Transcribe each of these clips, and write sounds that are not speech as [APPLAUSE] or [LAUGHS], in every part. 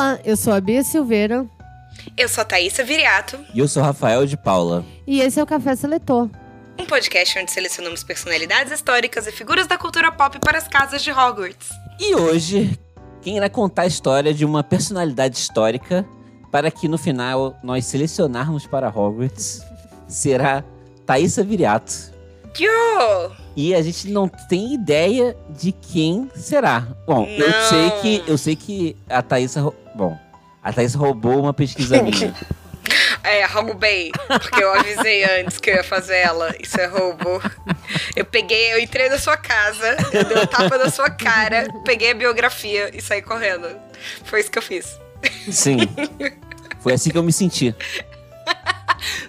Olá, eu sou a Bia Silveira Eu sou a Thaísa Viriato, E eu sou Rafael de Paula. e esse é o Café Seletor. um podcast onde selecionamos personalidades históricas e figuras da cultura pop para as casas de Hogwarts. E hoje, quem irá contar a história de uma personalidade histórica para que no final nós selecionarmos para Hogwarts será Thaísa Viriato. Yo! E a gente não tem ideia de quem será. Bom, eu sei que eu sei que a Thaísa, bom, a Thaísa roubou uma pesquisa minha. É, roubei, porque eu avisei antes que eu ia fazer ela. Isso é roubo. Eu peguei, eu entrei na sua casa, eu dei um tapa na sua cara, peguei a biografia e saí correndo. Foi isso que eu fiz. Sim. Foi assim que eu me senti.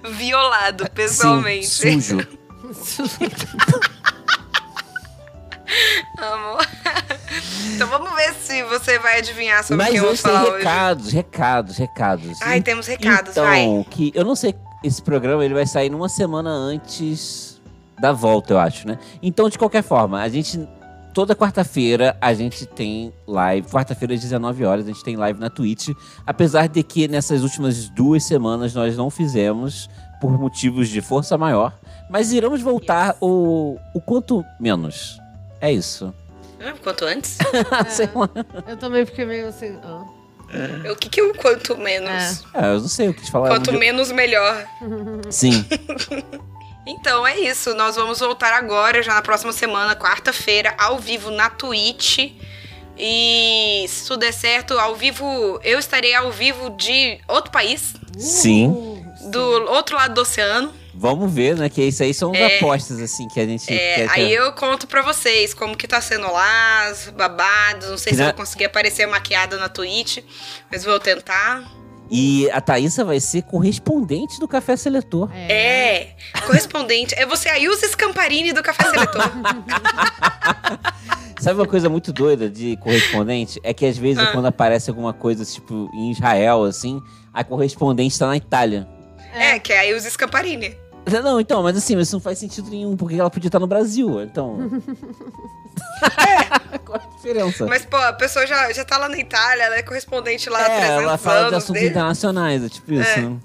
Violado, pessoalmente. Sim, sujo. [LAUGHS] Amor. Então vamos ver se você vai adivinhar sobre o Mas que eu vou hoje tem falar hoje. recados, recados, recados. Ai, temos recados, então, vai. que eu não sei, esse programa ele vai sair numa semana antes da volta, eu acho, né? Então, de qualquer forma, a gente toda quarta-feira a gente tem live, quarta-feira às 19 horas, a gente tem live na Twitch, apesar de que nessas últimas duas semanas nós não fizemos por motivos de força maior, mas iremos voltar o, o quanto menos. É isso. Ah, Quanto antes? [LAUGHS] Sei lá. Eu também fiquei meio assim. ah. O que, que é o quanto menos? É, eu não sei o que te falar. Quanto menos, melhor. [LAUGHS] Sim. [LAUGHS] Então é isso, nós vamos voltar agora, já na próxima semana, quarta-feira, ao vivo na Twitch. E se tudo der certo, ao vivo, eu estarei ao vivo de outro país, Sim. Uh, do outro lado do oceano. Vamos ver, né? Que isso aí são É. apostas, assim, que a gente É, quer. aí eu conto pra vocês como que tá sendo lá, os babados. Não sei Que se eu na- vou conseguir aparecer maquiada na Twitch, mas vou tentar. E a Thaísa vai ser correspondente do Café Seletor. É, correspondente. É você, a Ilse Scamparini do Café Seletor. [LAUGHS] Sabe uma coisa muito doida de correspondente? É que às vezes Ah. quando aparece alguma coisa, tipo, em Israel, assim, a correspondente tá na Itália. é, que é a Ilse Scamparini. Não, então, mas assim, isso não faz sentido nenhum, porque ela podia estar no Brasil, então. [LAUGHS] Qual a diferença? Mas, pô, a pessoa já, já tá lá na Itália, ela é correspondente lá é, 300 ela fala de assuntos desde- internacionais, é tipo isso. É. né?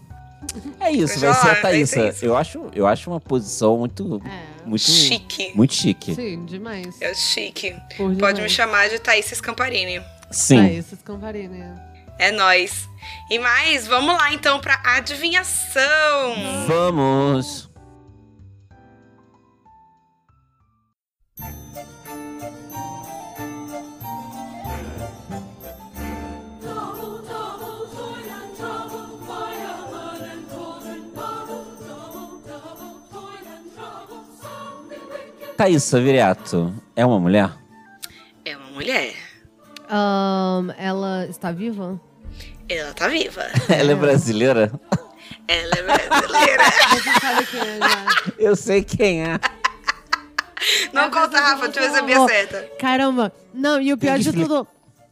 É isso, vai ser a é, Thaísa. é. Eu acho, eu acho uma posição muito, É. muito Chique. muito chique. Sim, demais. É chique. Por Pode demais. me chamar de Thaís Scamparini. Sim. Ah, esses Camparini. É nóis. E mais, vamos lá então pra adivinhação. Vamos. Thaísa Viriato é uma mulher? É uma mulher. Ahn, ela está viva? Ela tá viva. [LAUGHS] Ela é brasileira? Ela é brasileira. [LAUGHS] Você sabe quem é já. Eu sei quem é. Não conta, Rafa, deixa eu ver se a Bia acerta. Caramba. Não, e o pior de tudo...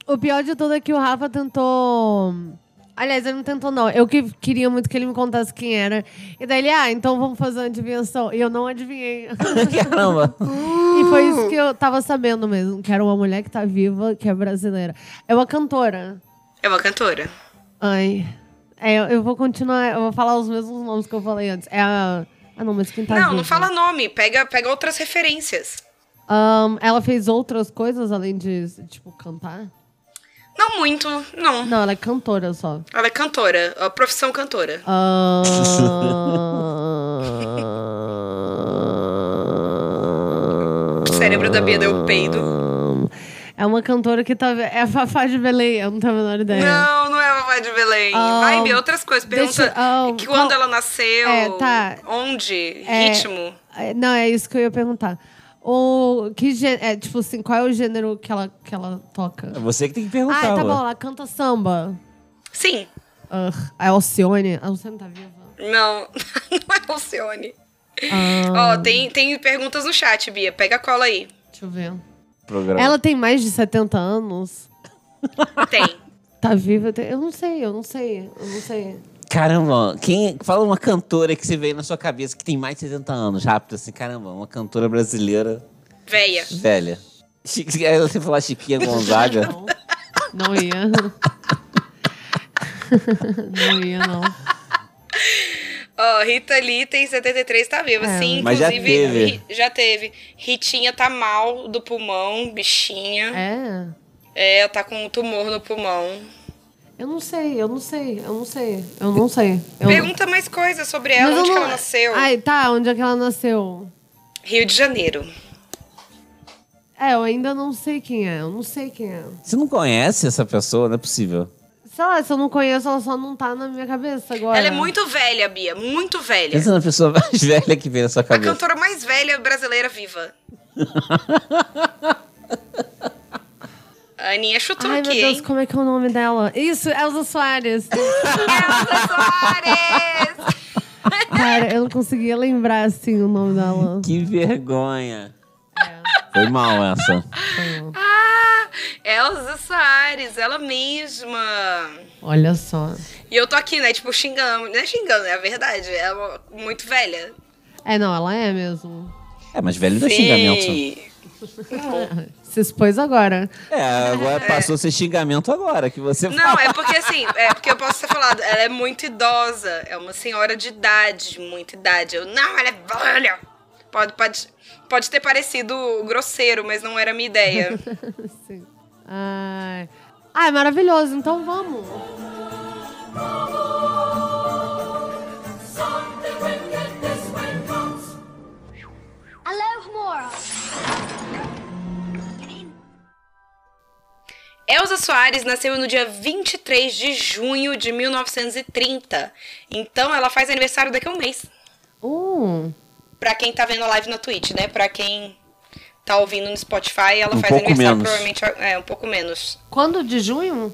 O pior de tudo é que o Rafa tentou... Aliás, ele não tentou, não. Eu que queria muito que ele me contasse quem era. E daí ele, ah, então vamos fazer uma adivinhação. E eu não adivinhei. [LAUGHS] Caramba. e foi isso que eu tava sabendo mesmo. Que era uma mulher que tá viva, que é brasileira. É uma cantora. É uma cantora. Ai. É, eu, vou continuar, eu vou falar os mesmos nomes que eu falei antes. É a. Ah, não, mas quem tá não, viva? não fala nome. Pega, pega outras referências. Ahn, ela fez outras coisas além de, tipo, cantar? Não muito, não. Não, ela é cantora só. Ela é cantora, a profissão cantora. Ah... [LAUGHS] O cérebro da Bia deu peido. É uma cantora que tá. É a Fafá de Belém, eu não tenho a menor ideia. Não, não é a Vovó de Belém. Ah, Vai, Bia, outras coisas. Pergunta deixa- ah, que qual- quando ela nasceu, É, tá. onde, É, ritmo. é, Não, é isso que eu ia perguntar. O que é tipo assim, qual é o gênero que ela, que ela toca? É você que tem que perguntar. Ah, tá bom, ela canta samba. Sim. Ugh, a Alcione. A Alcione tá viva. Não, [LAUGHS] não é Alcione. Ah, Ó, tem, tem perguntas no chat, Bia. Pega a cola aí. Deixa eu ver. Programa. Ela tem mais de 70 anos. Tem. [LAUGHS] Tá viva? Eu não sei, eu não sei, eu não sei. Caramba, quem fala uma cantora que você veio na sua cabeça que tem mais de 60 anos, rápido assim, caramba, uma cantora brasileira Véia. velha. Chi- Aí você falar Chiquinha Gonzaga. Não, não ia. [LAUGHS] não ia, não. Ó, Rita Lee tem 73, tá viva. É. Sim, Mas já inclusive. teve. Ri- já teve. Ritinha tá mal do pulmão, bichinha. É. É, ela tá com um tumor no pulmão. Eu não sei, eu não sei, eu não sei, eu não sei. Eu... Pergunta mais coisas sobre Mas ela, eu onde que não- ela nasceu. Ai, tá, onde é que ela nasceu? Rio de Janeiro. É, eu ainda não sei quem é, eu não sei quem é. Você não conhece essa pessoa? Não é possível. Sei lá, se eu não conheço, ela só não tá na minha cabeça agora. Ela é muito velha, Bia, muito velha. Pensa na pessoa mais [LAUGHS] velha que vem na sua A cabeça. cantora mais velha brasileira viva. [LAUGHS] A Aninha chutou Ai, meu aqui, Deus, hein? como é que é o nome dela? Isso, Elza Soares. [LAUGHS] Elza Soares! Cara, eu não conseguia lembrar, assim, o nome dela. Que vergonha. Foi mal essa. Ah, Elza Soares, ela mesma. Olha só. E eu tô aqui, né, tipo, xingando. Não é xingando, é a verdade. Ela é muito velha. É, não, ela é mesmo. É, mas velho não é xingamento. Sim. [LAUGHS] Se expôs agora. É, agora passou a ser xingamento agora, que você Não, fala. é porque assim, é porque eu posso ter falado, ela é muito idosa, é uma senhora de idade, de muita idade. Eu, não, ela é velha. Pode, pode, pode ter parecido grosseiro, mas não era a minha ideia. [LAUGHS] Sim. Ai. Ai, maravilhoso. Então vamos. Elza Soares nasceu no dia 23 de junho de 1930. Então ela faz aniversário daqui a um mês. Uh, Pra quem tá vendo a live na Twitch, né? Pra quem tá ouvindo no Spotify, ela Um faz aniversário menos. provavelmente é um pouco menos. quando de junho?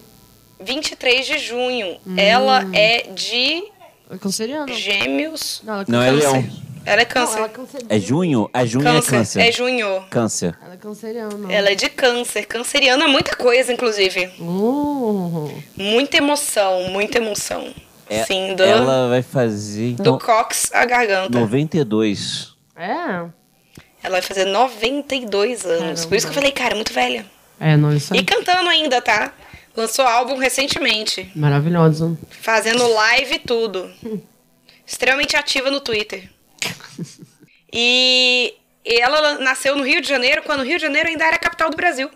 23 de junho. Ela é de É canceriano. Gêmeos. Não, ela Não, é Câncer. leão. Ela é Não, câncer. ela é câncer. É junho? É junho câncer. é câncer. É junho. Câncer. Ela é canceriana. Ela é de câncer. Canceriana é muita coisa, inclusive. Uh, Muita emoção, muita emoção. É, Sim, do, Ela vai fazer do então, cox à garganta. 92. é? Ela vai fazer 92 anos. Caramba. Por isso que eu falei, cara, muito velha. É, não, isso é E cantando ainda, tá? Lançou álbum recentemente. maravilhoso. Fazendo live e tudo. Extremamente ativa no Twitter. [LAUGHS] E, ela nasceu no Rio de Janeiro, quando o Rio de Janeiro ainda era a capital do Brasil.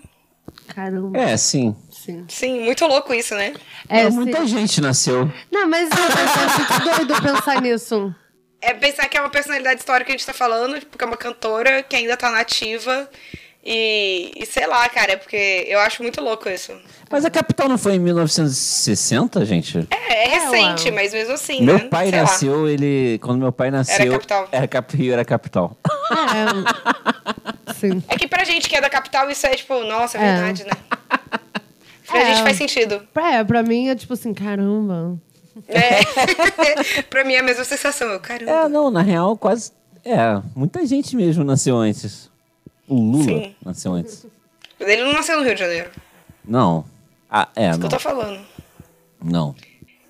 Caramba. É, sim. Sim. Sim, muito louco isso, né? É, É, sim. muita gente nasceu. Não, mas eu, eu acho muito doido pensar nisso. É pensar que é uma personalidade histórica que a gente tá falando, porque é uma cantora que ainda tá nativa. E, e sei lá, cara, é porque eu acho muito louco isso. Mas a capital não foi em 1960, gente? É, é É, recente, ué. mas mesmo assim, meu né? pai Sei lá. nasceu, ele. Quando meu pai nasceu. capital. Era cap, Rio era capital. É. [LAUGHS] Sim. É que pra gente que é da capital, isso é tipo, nossa, é, É. verdade, né? [LAUGHS] Pra É. gente faz sentido. É, pra mim é tipo assim, caramba. É. [LAUGHS] pra mim é a mesma sensação. Eu, caramba. É, não, na real, quase. É, muita gente mesmo nasceu antes. O Lula Sim. nasceu antes. Ele não nasceu no Rio de Janeiro. Não. Ah, é, Isso que não. eu tô falando. Não.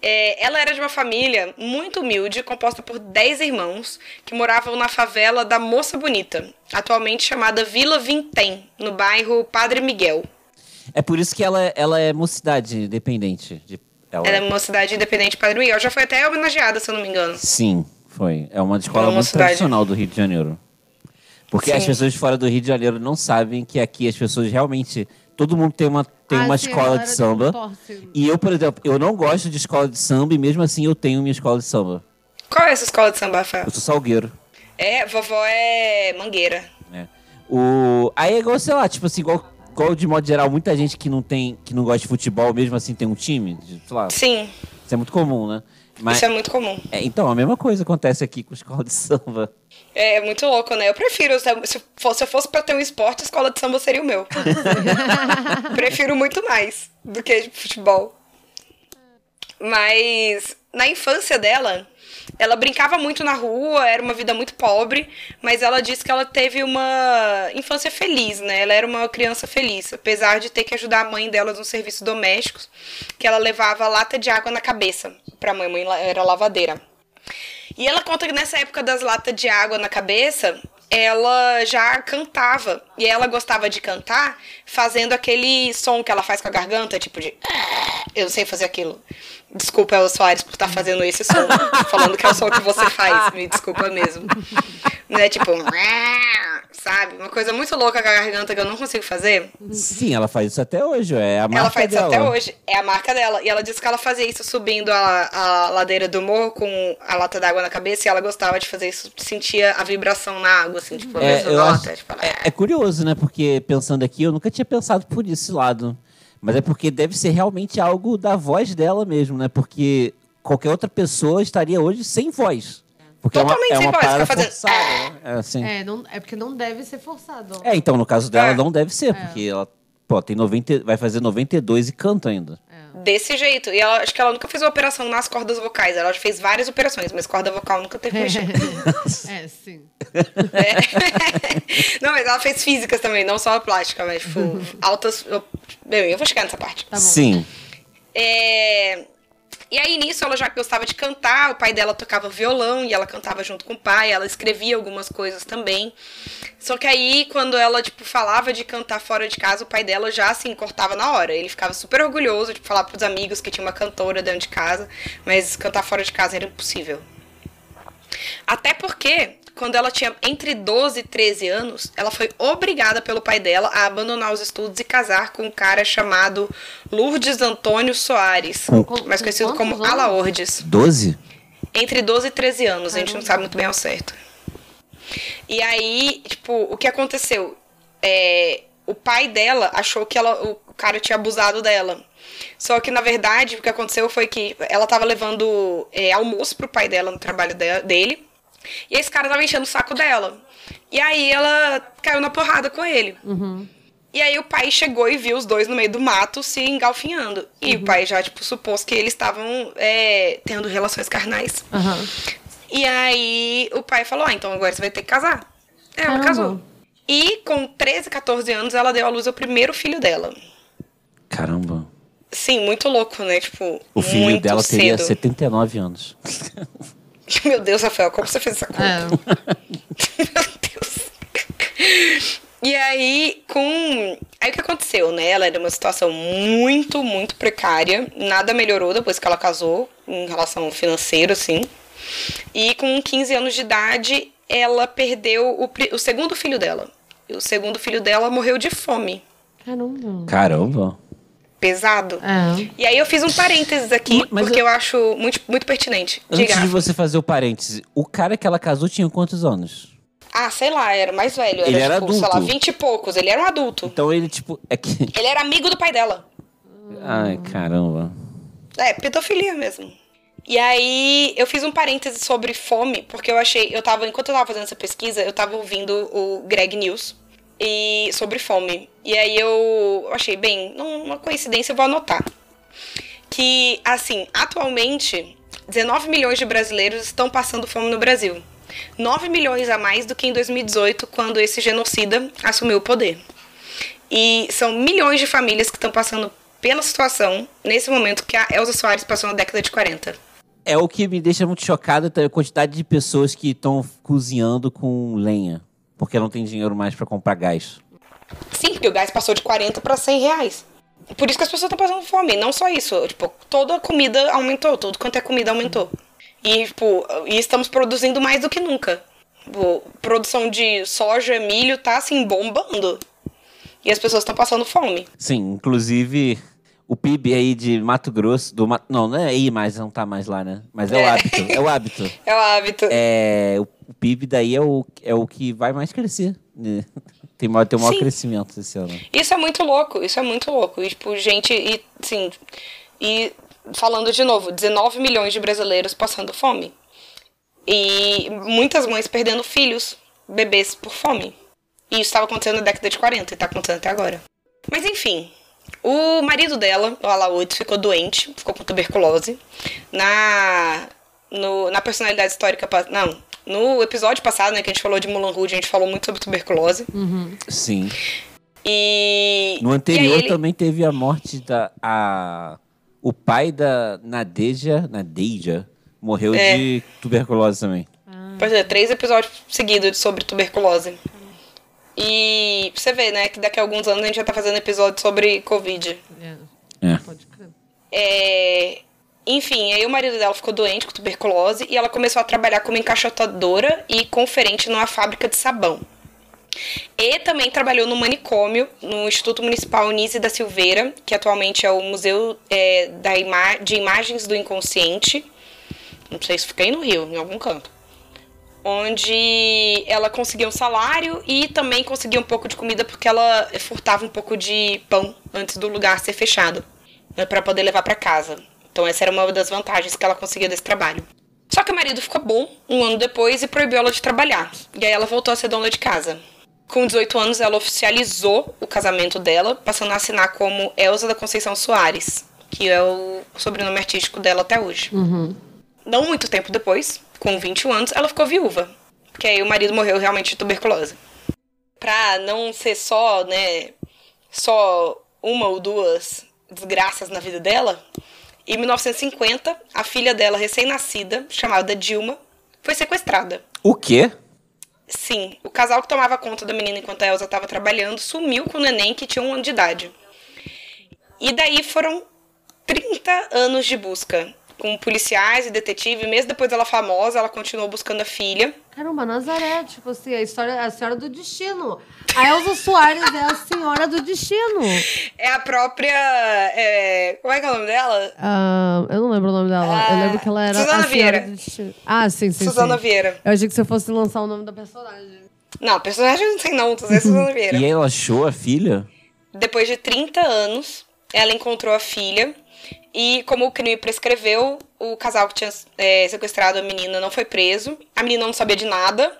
É, ela era de uma família muito humilde, composta por 10 irmãos, que moravam na favela da Moça Bonita, atualmente chamada Vila Vintém, no bairro Padre Miguel. É por isso que ela, ela é mocidade independente. De, ela, Ela é uma cidade independente de Padre Miguel. Já foi até homenageada, se eu não me engano. Sim, foi. É uma escola É uma muito cidade. tradicional do Rio de Janeiro. Porque Sim. as pessoas fora do Rio de Janeiro não sabem que aqui as pessoas realmente todo mundo tem uma, tem Ah, uma sim, escola de samba. torce. E eu, por exemplo, eu não gosto de escola de samba e mesmo assim eu tenho minha escola de samba. Qual é essa escola de samba, Rafael? Eu sou salgueiro. É, vovó é mangueira. né? O... Aí é igual, sei lá, tipo assim, igual, igual de modo geral, muita gente que não tem, que não gosta de futebol, mesmo assim tem um time, de- sei lá, Sim, isso é muito comum, né? Mas, isso é muito comum. é, então, a mesma coisa acontece aqui com escola de samba. É muito louco, né? Eu prefiro, se fosse, se eu fosse pra ter um esporte, a escola de samba seria o meu. [LAUGHS] prefiro muito mais do que futebol. Mas na infância dela, ela brincava muito na rua, era uma vida muito pobre, mas ela disse que ela teve uma infância feliz, né? Ela era uma criança feliz, apesar de ter que ajudar a mãe dela nos serviços domésticos, que ela levava lata de água na cabeça pra mãe, mãe era lavadeira. E ela conta que nessa época das latas de água na cabeça, ela já cantava. E ela gostava de cantar fazendo aquele som que ela faz com a garganta, tipo de. Eu não sei fazer aquilo. Desculpa, Elza Soares, por estar fazendo esse som. falando que é o som que você faz. Me desculpa mesmo. Né? Tipo. Sabe? Uma coisa muito louca com a garganta que eu não consigo fazer. Sim, ela faz isso até hoje, é a marca Ela faz dela. isso até hoje. É a marca dela. E ela disse que ela fazia isso subindo a, a ladeira do morro com a lata d'água na cabeça. E ela gostava de fazer isso. Sentia a vibração na água, assim, tipo, a É, mesma nota. acho- tipo, ela- é, é curioso, né? Porque pensando aqui, eu nunca tinha pensado por esse lado. Mas é porque deve ser realmente algo da voz dela mesmo, né? Porque qualquer outra pessoa estaria hoje sem voz. Porque Totalmente é uma, é sem uma voz, parada fica fazendo- forçada, né? É, assim. É, não, é porque não deve ser forçado. É, então, no caso dela, É. não deve ser, porque ela pô, tem 90, vai fazer 92 e canta ainda. Desse jeito. E ela, acho que ela nunca fez uma operação nas cordas vocais. Ela já fez várias operações, mas corda vocal nunca teve mexer. [LAUGHS] é, sim. É. [LAUGHS] não, mas ela fez físicas também, não só a plástica, mas, tipo, altas. Eu, bem, eu vou chegar nessa parte. Tá bom. Sim. É, E aí, nisso, ela já gostava de cantar, o pai dela tocava violão e ela cantava junto com o pai, ela escrevia algumas coisas também. Só que aí, quando ela, tipo, falava de cantar fora de casa, o pai dela já, assim, cortava na hora. Ele ficava super orgulhoso de falar pros amigos que tinha uma cantora dentro de casa, mas cantar fora de casa era impossível. Até porque, quando ela tinha entre 12 e 13 anos, ela foi obrigada pelo pai dela a abandonar os estudos e casar com um cara chamado Lourdes Antônio Soares, Com- mais conhecido como anos? Alaordes. 12? Entre 12 e 13 anos, a gente não sabe muito bem ao certo. E aí, tipo, o que aconteceu? É, o pai dela achou que ela, o cara tinha abusado dela. Só que, na verdade, o que aconteceu foi que ela tava levando é, almoço pro pai dela no trabalho de- dele. E esse cara tava enchendo o saco dela. E aí ela caiu na porrada com ele. E aí o pai chegou e viu os dois no meio do mato se engalfinhando. E o pai já, tipo, supôs que eles estavam é, tendo relações carnais. Aham. E aí o pai falou: ah, então agora você vai ter que casar. É, ela Caramba. casou. E com 13, 14 anos, ela deu à luz ao primeiro filho dela. Caramba. Sim, muito louco, né? Tipo, O filho muito dela teria cedo. 79 anos. [LAUGHS] [LAUGHS] Meu Deus, Rafael, como você fez essa conta? É. [LAUGHS] Meu Deus. E aí, com. Aí o que aconteceu, né? Ela era uma situação muito, muito precária. Nada melhorou depois que ela casou, em relação financeira, assim. E com 15 anos de idade, ela perdeu o, pri- o segundo filho dela. E o segundo filho dela morreu de fome. Caramba. Caramba. Pesado. É. E aí eu fiz um parênteses aqui, Mas porque eu- eu acho muito, muito pertinente. Antes Diga. de você fazer o parêntese, o cara que ela casou tinha quantos anos? Ah, sei lá, era mais velho. Era, Ele era tipo, sei lá, adulto. 20 e poucos. Ele era um adulto. Então ele, tipo, é que. [LAUGHS] Ele era amigo do pai dela. Ai, caramba. É, pedofilia mesmo. E aí, eu fiz um parêntese sobre fome, porque eu achei, eu tava, enquanto eu tava fazendo essa pesquisa, eu tava ouvindo o Greg News e sobre fome. E aí eu achei, bem, uma coincidência, eu vou anotar. Que, assim, atualmente, 19 milhões de brasileiros estão passando fome no Brasil. 9 milhões a mais do que em 2018, quando esse genocida assumiu o poder. E são milhões de famílias que estão passando pela situação nesse momento que a Elza Soares passou na década de 40. É o que me deixa muito chocado é a quantidade de pessoas que estão cozinhando com lenha. Porque não tem dinheiro mais pra comprar gás. Sim, porque o gás passou de 40 para 100 reais. Por isso que as pessoas estão passando fome. Não só isso. Tipo, toda a comida aumentou. Tudo quanto é comida aumentou. E, tipo, e estamos produzindo mais do que nunca. Tipo, produção de soja, milho tá, assim, bombando. E as pessoas estão passando fome. Sim, inclusive o PIB aí de Mato Grosso, do Ma- não, não é aí mais, não tá mais lá, né? Mas é, o É. hábito, é o hábito. [LAUGHS] É o hábito. É, o, o PIB daí é o, é o que vai mais crescer. né? [LAUGHS] Tem maior, tem o maior Sim. crescimento esse ano. Isso é muito louco, isso é muito louco. E, tipo, gente, e, assim, e falando de novo, 19 milhões de brasileiros passando fome. E muitas mães perdendo filhos, bebês, por fome. E isso estava acontecendo na década de 40 e tá acontecendo até agora. Mas enfim, o marido dela, o Alaoud, ficou doente, ficou com tuberculose. Na, no, na personalidade histórica. Não, no episódio passado, né, que a gente falou de Mulan Rouge, a gente falou muito sobre tuberculose. Sim. E. No e anterior ele- também teve a morte da. A, o pai da Nadeja, Nadeja morreu É. de tuberculose também. Pois é, três episódios seguidos sobre tuberculose. E você vê, né, que daqui a alguns anos a gente já tá fazendo episódio sobre Covid. É, É. pode crer. É, Enfim, aí o marido dela ficou doente com tuberculose e ela começou a trabalhar como encaixotadora e conferente numa fábrica de sabão. E também trabalhou no manicômio, no Instituto Municipal Nise da Silveira, que atualmente é o Museu é, da Ima- de Imagens do Inconsciente. Não sei se aí no Rio, em algum canto. Onde ela conseguia um salário e também conseguia um pouco de comida porque ela furtava um pouco de pão antes do lugar ser fechado, né, para poder levar para casa. Então essa era uma das vantagens que ela conseguia desse trabalho. Só que o marido ficou bom um ano depois e proibiu ela de trabalhar. E aí ela voltou a ser dona de casa. Com 18 anos, ela oficializou o casamento dela, passando a assinar como Elza da Conceição Soares, que é o sobrenome artístico dela até hoje. Não muito tempo depois, com 21 anos, ela ficou viúva. Porque aí o marido morreu realmente de tuberculose. Pra não ser só, né, só uma ou duas desgraças na vida dela, em 1950, a filha dela, recém-nascida, chamada Dilma, foi sequestrada. O quê? Sim, o casal que tomava conta da menina enquanto a Elsa estava trabalhando sumiu com o neném que tinha um ano de idade. E daí foram 30 anos de busca, com policiais e detetive. Mesmo depois dela famosa, ela continuou buscando a filha. Caramba, Nazaré, tipo assim, a história, a senhora do destino. A Elza Soares é a senhora do destino. É a própria. é, Como é que é o nome dela? Ah, eu não lembro o nome dela. eu Ah, lembro que ela era Suzana a senhora Vieira. do destino. Ah, sim, sim, Suzana sim. Vieira. Eu achei que você fosse lançar o nome da personagem. Não, personagem não tem não, tô dizendo Suzana [LAUGHS] Vieira. E ela achou a filha? Depois de 30 anos, ela encontrou a filha. E como o crime prescreveu, o casal que tinha é, sequestrado a menina não foi preso. A menina não sabia de nada.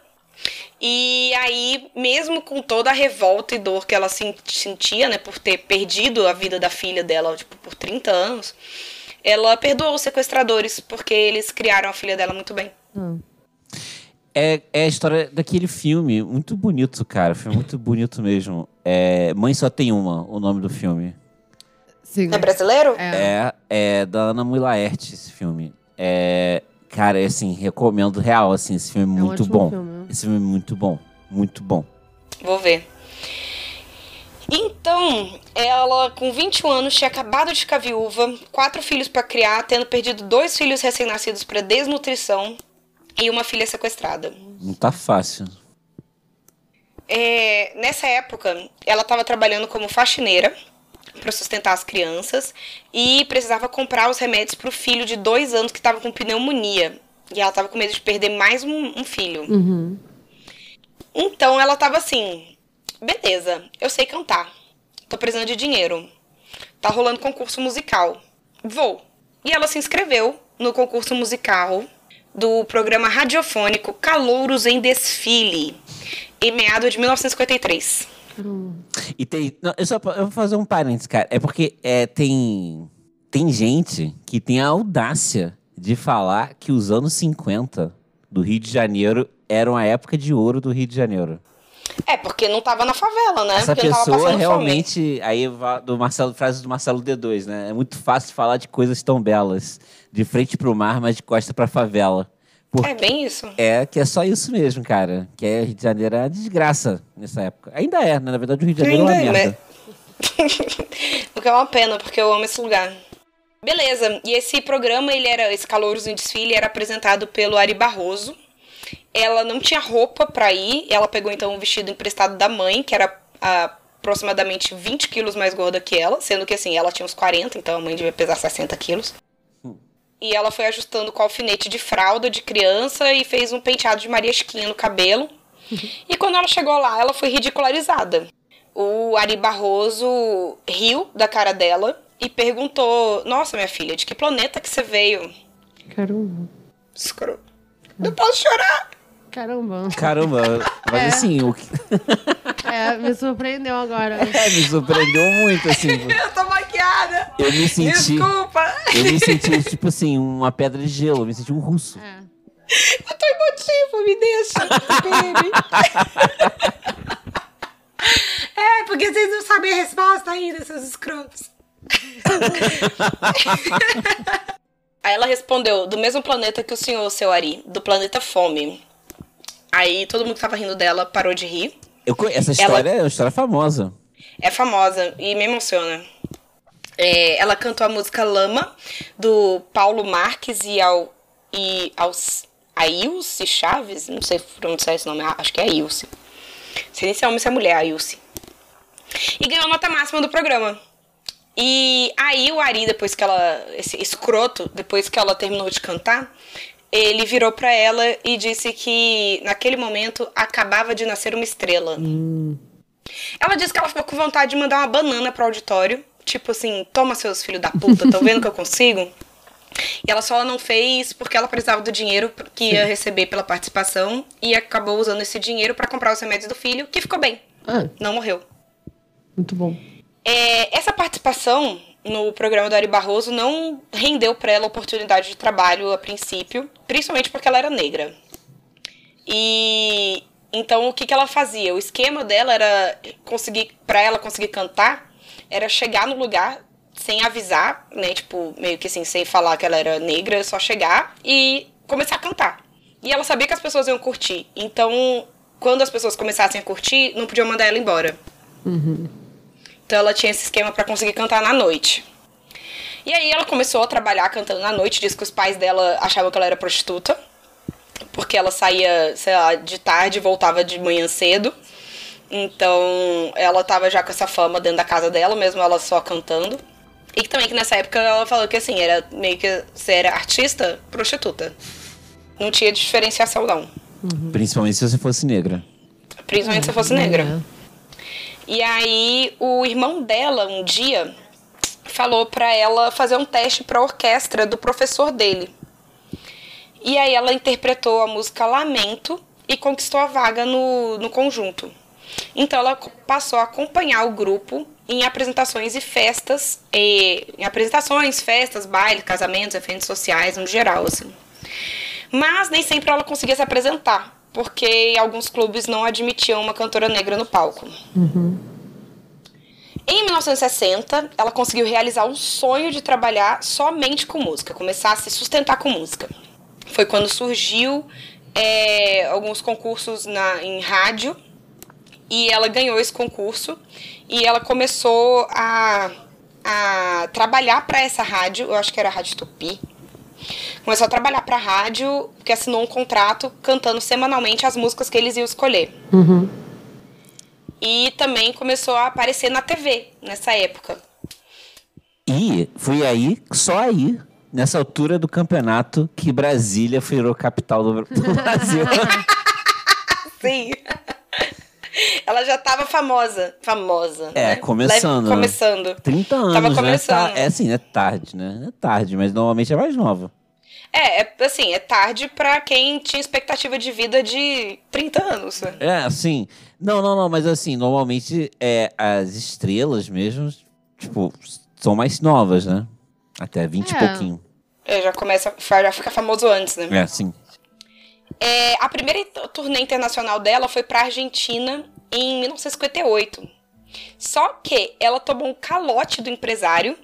E aí, mesmo com toda a revolta e dor que ela sen- sentia, né, por ter perdido a vida da filha dela, tipo, por 30 anos, ela perdoou os sequestradores, porque eles criaram a filha dela muito bem. É, é a história daquele filme, muito bonito, cara. Filme muito bonito mesmo. É Mãe Só Tem Uma, o nome do filme. Sim. É brasileiro? É. É, é da Ana Mui Laerte, esse filme. É, cara, é assim, recomendo real, assim, esse filme é um muito ótimo bom. filme. Esse filme é muito bom, muito bom. Vou ver. Então, ela, com 21 anos, tinha acabado de ficar viúva, quatro filhos pra criar, tendo perdido dois filhos recém-nascidos pra desnutrição e uma filha sequestrada. Não tá fácil. É, nessa época, ela estava trabalhando como faxineira para sustentar as crianças e precisava comprar os remédios para o filho de dois anos que estava com pneumonia. E ela estava com medo de perder mais um, um filho. Então ela estava assim: beleza, eu sei cantar. Tô precisando de dinheiro. Tá rolando concurso musical. Vou. E ela se inscreveu no concurso musical do programa radiofônico Calouros em Desfile, em meados de 1953. E tem. Não, eu só eu vou fazer um parênteses, cara. É porque é, tem. Tem gente que tem a audácia de falar que os anos 50 do Rio de Janeiro eram a época de ouro do Rio de Janeiro. É, porque não tava na favela, né? Essa porque pessoa realmente. Aí va- do Marcelo, frase do Marcelo D2, né? É muito fácil falar de coisas tão belas. De frente pro mar, mas de costa pra favela. Fome. É bem isso. É que é só isso mesmo, cara. Que é Rio de Janeiro é uma desgraça nessa época. Ainda é, né? Na verdade, o Rio de Janeiro é uma Ainda é, merda. [LAUGHS] O que é uma pena, porque eu amo esse lugar. Beleza, e esse programa, ele era, esse Calouros em Desfile, era apresentado pelo Ari Barroso. Ela não tinha roupa pra ir, ela pegou então um vestido emprestado da mãe, que era a aproximadamente 20 quilos mais gorda que ela, sendo que assim, ela tinha uns 40, então a mãe devia pesar 60 quilos. E ela foi ajustando com alfinete de fralda de criança e fez um penteado de Maria Chiquinha no cabelo. E quando ela chegou lá, ela foi ridicularizada. O Ari Barroso riu da cara dela e perguntou: Nossa, minha filha, de que planeta que você veio? Caramba. Escroto. Não posso chorar. Caramba. Caramba, mas É. assim, o que É, me surpreendeu agora. [LAUGHS] é, me surpreendeu muito, assim. [LAUGHS] Eu tô maquiada. Eu me senti. Desculpa. Eu me senti, tipo assim, uma pedra de gelo, eu me senti um russo. É. Eu tô emotivo, me deixa. baby. [LAUGHS] é, porque vocês não sabem a resposta ainda, seus escrotos. Aí ela respondeu, do mesmo planeta que o senhor, seu Ari, do planeta Fome. Aí todo mundo que tava rindo dela parou de rir. Eu, essa história é uma história famosa. É famosa e me emociona. É, ela cantou a música Lama, do Paulo Marques e ao e aos Ailce Chaves, não sei pronunciar esse nome, acho que é Ailce. Sei nem se é homem se é mulher, Ailce. E ganhou nota máxima do programa. E aí o Ari, depois que ela. Esse escroto, depois que ela terminou de cantar, ele virou pra ela e disse que naquele momento acabava de nascer uma estrela. Ela disse que ela ficou com vontade de mandar uma banana pro auditório. Tipo assim, toma seus filhos da puta, tão vendo que eu consigo? E ela só não fez porque ela precisava do dinheiro que ia receber pela participação e acabou usando esse dinheiro pra comprar os remédios do filho, que ficou bem, Ah, não morreu. muito bom. É, essa participação no programa do Ari Barroso não rendeu pra ela oportunidade de trabalho a princípio, principalmente porque ela era negra. E então o que, que ela fazia? O esquema dela era conseguir, para ela conseguir cantar, era chegar no lugar sem avisar, né? Tipo, meio que assim, sem falar que ela era negra, só chegar e começar a cantar. E ela sabia que as pessoas iam curtir. Então, quando as pessoas começassem a curtir, não podiam mandar ela embora. Então ela tinha esse esquema pra conseguir cantar na noite. E aí ela começou a trabalhar cantando na noite, disse que os pais dela achavam que ela era prostituta, porque ela saía, sei lá, de tarde e voltava de manhã cedo. Então ela tava já com essa fama dentro da casa dela, mesmo ela só cantando. E que também que nessa época ela falou que assim, era meio que você era artista, prostituta. Não tinha diferenciação não. Principalmente se você fosse negra. Principalmente se fosse negra. E aí o irmão dela um dia falou pra ela fazer um teste pra orquestra do professor dele. E aí ela interpretou a música Lamento e conquistou a vaga no, no conjunto. Então ela passou a acompanhar o grupo em apresentações e festas, e, em apresentações, festas, bailes, casamentos, eventos sociais no geral, assim. Mas nem sempre ela conseguia se apresentar, porque alguns clubes não admitiam uma cantora negra no palco. Em 1960, ela conseguiu realizar um sonho de trabalhar somente com música, começar a se sustentar com música. Foi quando surgiu é, alguns concursos na, em rádio e ela ganhou esse concurso e ela começou a, a trabalhar para essa rádio, eu acho que era a Rádio Tupi. Começou a trabalhar para a rádio, que assinou um contrato cantando semanalmente as músicas que eles iam escolher. E também começou a aparecer na TV nessa época. E foi aí, só aí, nessa altura do campeonato, que Brasília virou capital do, [LAUGHS] do Brasil. [LAUGHS] Sim. Ela já tava famosa. Famosa. É, né? começando, Leve- né? começando. 30 anos, Tava né? começando. Tá- é assim, é tarde, né? É tarde, mas normalmente é mais nova. É, é, assim, é tarde pra quem tinha expectativa de vida de 30 anos. É, assim. Não, não, não, mas assim, normalmente é, as estrelas mesmo, tipo, são mais novas, né? Até 20 e É. pouquinho. É, já começa, já fica famoso antes, né? É, assim. É, a primeira turnê internacional dela foi pra Argentina em 1958. Só que ela tomou um calote do empresário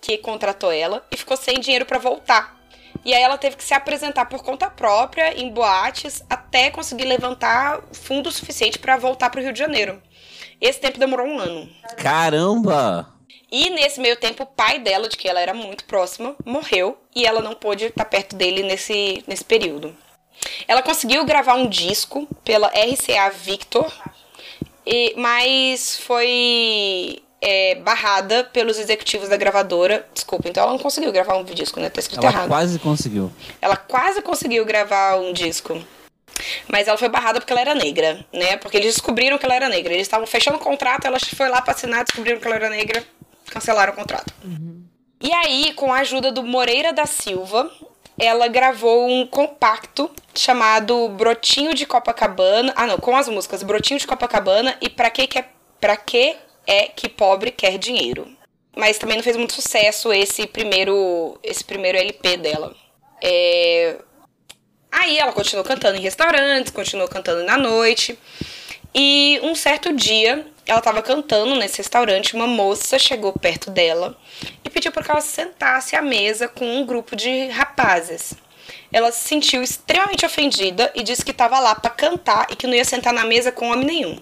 que contratou ela e ficou sem dinheiro pra voltar. E aí ela teve que se apresentar por conta própria em boates até conseguir levantar fundo suficiente pra voltar pro Rio de Janeiro. Esse tempo demorou um ano. Caramba! E nesse meio tempo, o pai dela, de que ela era muito próxima, morreu e ela não pôde estar perto dele nesse, nesse período. Ela conseguiu gravar um disco pela RCA Victor E, mas foi é, barrada pelos executivos da gravadora. Desculpa, então ela não conseguiu gravar um disco, né? Tá escrito Ela errado. quase conseguiu. Ela quase conseguiu gravar um disco. Mas ela foi barrada porque ela era negra, né? Porque eles descobriram que ela era negra. Eles estavam fechando o contrato, ela foi lá pra assinar, descobriram que ela era negra, cancelaram o contrato. E aí, com a ajuda do Moreira da Silva, ela gravou um compacto chamado Brotinho de Copacabana. Ah, não, com as músicas Brotinho de Copacabana e Pra que, que é, pra que é que pobre quer dinheiro. Mas também não fez muito sucesso esse primeiro, esse primeiro LP dela. É, Aí ela continuou cantando em restaurantes, continuou cantando na noite. E um certo dia, ela estava cantando nesse restaurante, uma moça chegou perto dela e pediu para que ela se sentasse à mesa com um grupo de rapazes. Ela se sentiu extremamente ofendida e disse que estava lá para cantar e que não ia sentar na mesa com homem nenhum.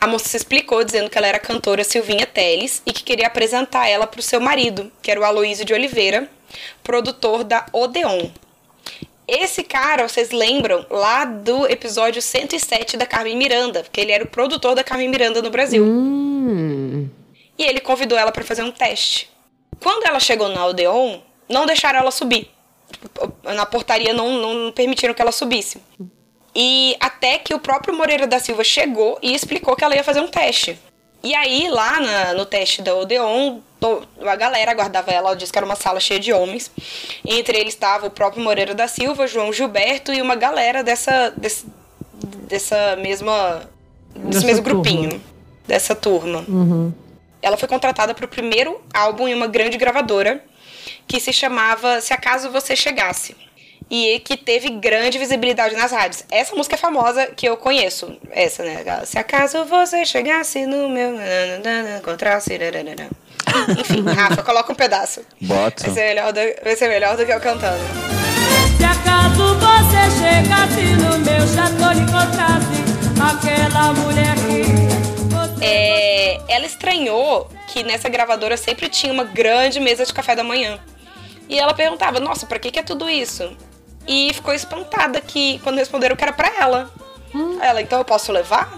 A moça se explicou dizendo que ela era a cantora Silvinha Teles e que queria apresentar ela para o seu marido, que era o Aloísio de Oliveira, produtor da Odeon. Esse cara, vocês lembram lá do episódio 107 da Carmen Miranda, porque ele era o produtor da Carmen Miranda no Brasil. Hum. E ele convidou ela para fazer um teste. Quando ela chegou na Odeon, não deixaram ela subir. Na portaria não, não permitiram que ela subisse. E até que o próprio Moreira da Silva chegou e explicou que ela ia fazer um teste. E aí, lá na- no teste da Odeon, a galera aguardava ela, ela disse que era uma sala cheia de homens. Entre eles estava o próprio Moreira da Silva, João Gilberto e uma galera dessa, desse- dessa mesma. desse Dessa mesmo turma. grupinho. Dessa turma. Uhum. Ela foi contratada para o primeiro álbum em uma grande gravadora que se chamava Se Acaso Você Chegasse. E que teve grande visibilidade nas rádios. Essa música é famosa que eu conheço. Essa, né? Se acaso você chegasse no meu. Encontrasse. Enfim, [LAUGHS] Rafa, coloca um pedaço. Bota. Vai ser melhor do, vai ser melhor do que eu cantando. Se acaso você chegasse no meu chateau e encontrasse aquela mulher que É, ela estranhou que nessa gravadora sempre tinha uma grande mesa de café da manhã. E ela perguntava, nossa, pra que, que é tudo isso? E ficou espantada que quando responderam que era pra ela. Aí ela, então eu posso levar?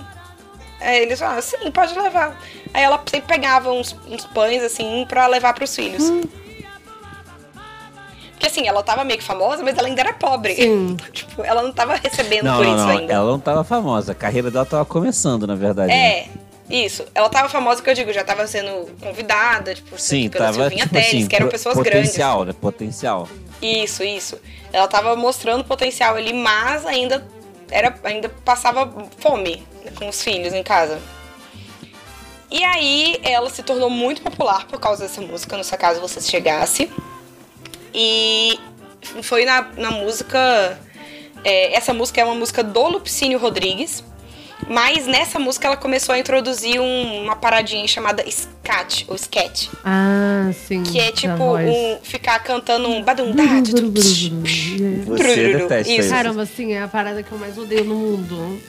Aí eles falaram, sim, pode levar. Aí ela sempre pegava uns, uns pães, assim, pra levar pros filhos. Porque assim, ela tava meio que famosa, mas ela ainda era pobre. Sim. [LAUGHS] tipo, ela não tava recebendo Não, por não, isso não. ainda. Ela não tava famosa. A carreira dela tava começando, na verdade. né? Isso. Ela tava famosa, que eu digo, já tava sendo convidada, tipo, Sim, pela tava, Silvinha tipo Teles, assim, que eram pessoas potencial, né? Potencial. grandes. Isso, isso. Ela tava mostrando potencial ali, mas ainda era, ainda passava fome com os filhos em casa. E aí ela se tornou muito popular por causa dessa música, no seu caso você chegasse. E foi na, na música. é, essa música é uma música do Lupicínio Rodrigues. Mas nessa música ela começou a introduzir um- uma paradinha chamada scat, ou sketch. Ah, sim. Que é tipo um, ficar cantando um badundá. Você detesta Isso. isso. Caramba, assim, é a parada que eu mais odeio no mundo.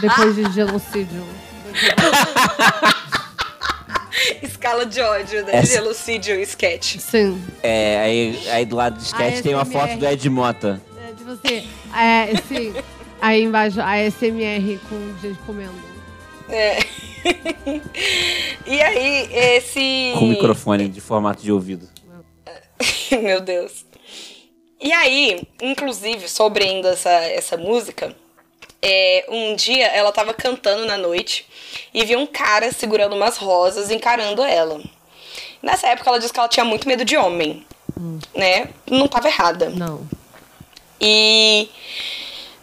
Depois de genocídio. [LAUGHS] escala de ódio, né? Essa- Genocídio e sketch. Sim. É, aí, aí do lado do sketch Ah, tem uma foto do Ed Mota. É, tipo assim, é, sim. Aí embaixo, a SMR com gente comendo. É. e aí, esse. Com microfone de formato de ouvido. [LAUGHS] Meu Deus. E aí, inclusive, sobre ainda essa, essa música, é, um dia ela tava cantando na noite e viu um cara segurando umas rosas encarando ela. Nessa época ela disse que ela tinha muito medo de homem, né? Não tava errada. Não. E.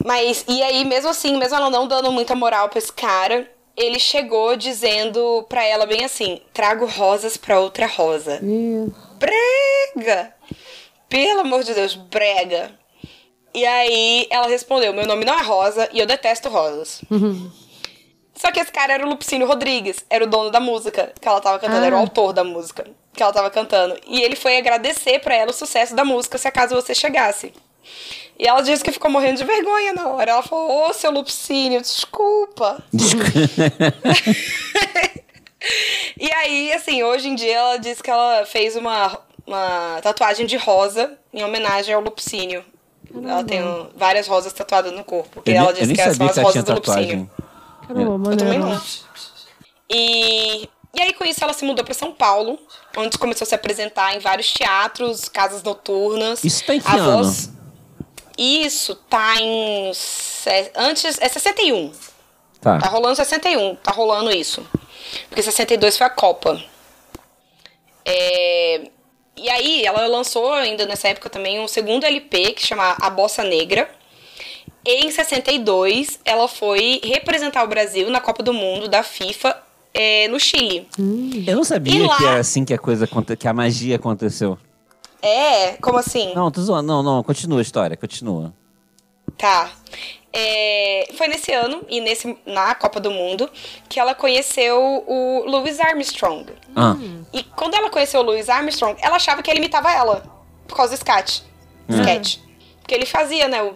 Mas, e aí, mesmo assim, mesmo ela não dando muita moral pra esse cara, ele chegou dizendo pra ela bem assim: trago rosas pra outra rosa. Ih, Brega! Pelo amor de Deus, brega! E aí ela respondeu: Meu nome não é Rosa e eu detesto rosas. Só que esse cara era o Lupicínio Rodrigues, era o dono da música que ela tava cantando, era o Ah. autor da música que ela tava cantando. E ele foi agradecer pra ela o sucesso da música, se acaso você chegasse. E ela disse que ficou morrendo de vergonha na hora. Ela falou: Ô, seu Lupicínio, desculpa. [LAUGHS] E aí, assim, hoje em dia ela diz que ela fez uma, uma tatuagem de rosa em homenagem ao Lupicínio. Ela tem um- várias rosas tatuadas no corpo. Porque Eu, ela nem que são as que ela tinha rosas do Lupicínio. tatuagem. Caramba, Eu também não. E, e aí, com isso, ela se mudou pra São Paulo, onde começou a se apresentar em vários teatros, casas noturnas. Isso tá em que A ano? voz- Isso tá em. Antes. É 61. Tá. Tá rolando 61, tá rolando isso. Porque 62 foi a Copa. É, E aí, ela lançou ainda nessa época também um segundo LP que chama A Bossa Negra. E em 62, ela foi representar o Brasil na Copa do Mundo da FIFA é, no Chile. Eu não sabia lá- que era assim que a coisa que a magia aconteceu. É, como assim? Não, tô zoando. Não, não, continua a história, continua. Tá. É, foi nesse ano e nesse na Copa do Mundo que ela conheceu o Louis Armstrong. Ah, E quando ela conheceu o Louis Armstrong, ela achava que ele imitava ela. Por causa do sketch. Sketch. Porque ele fazia, né? O.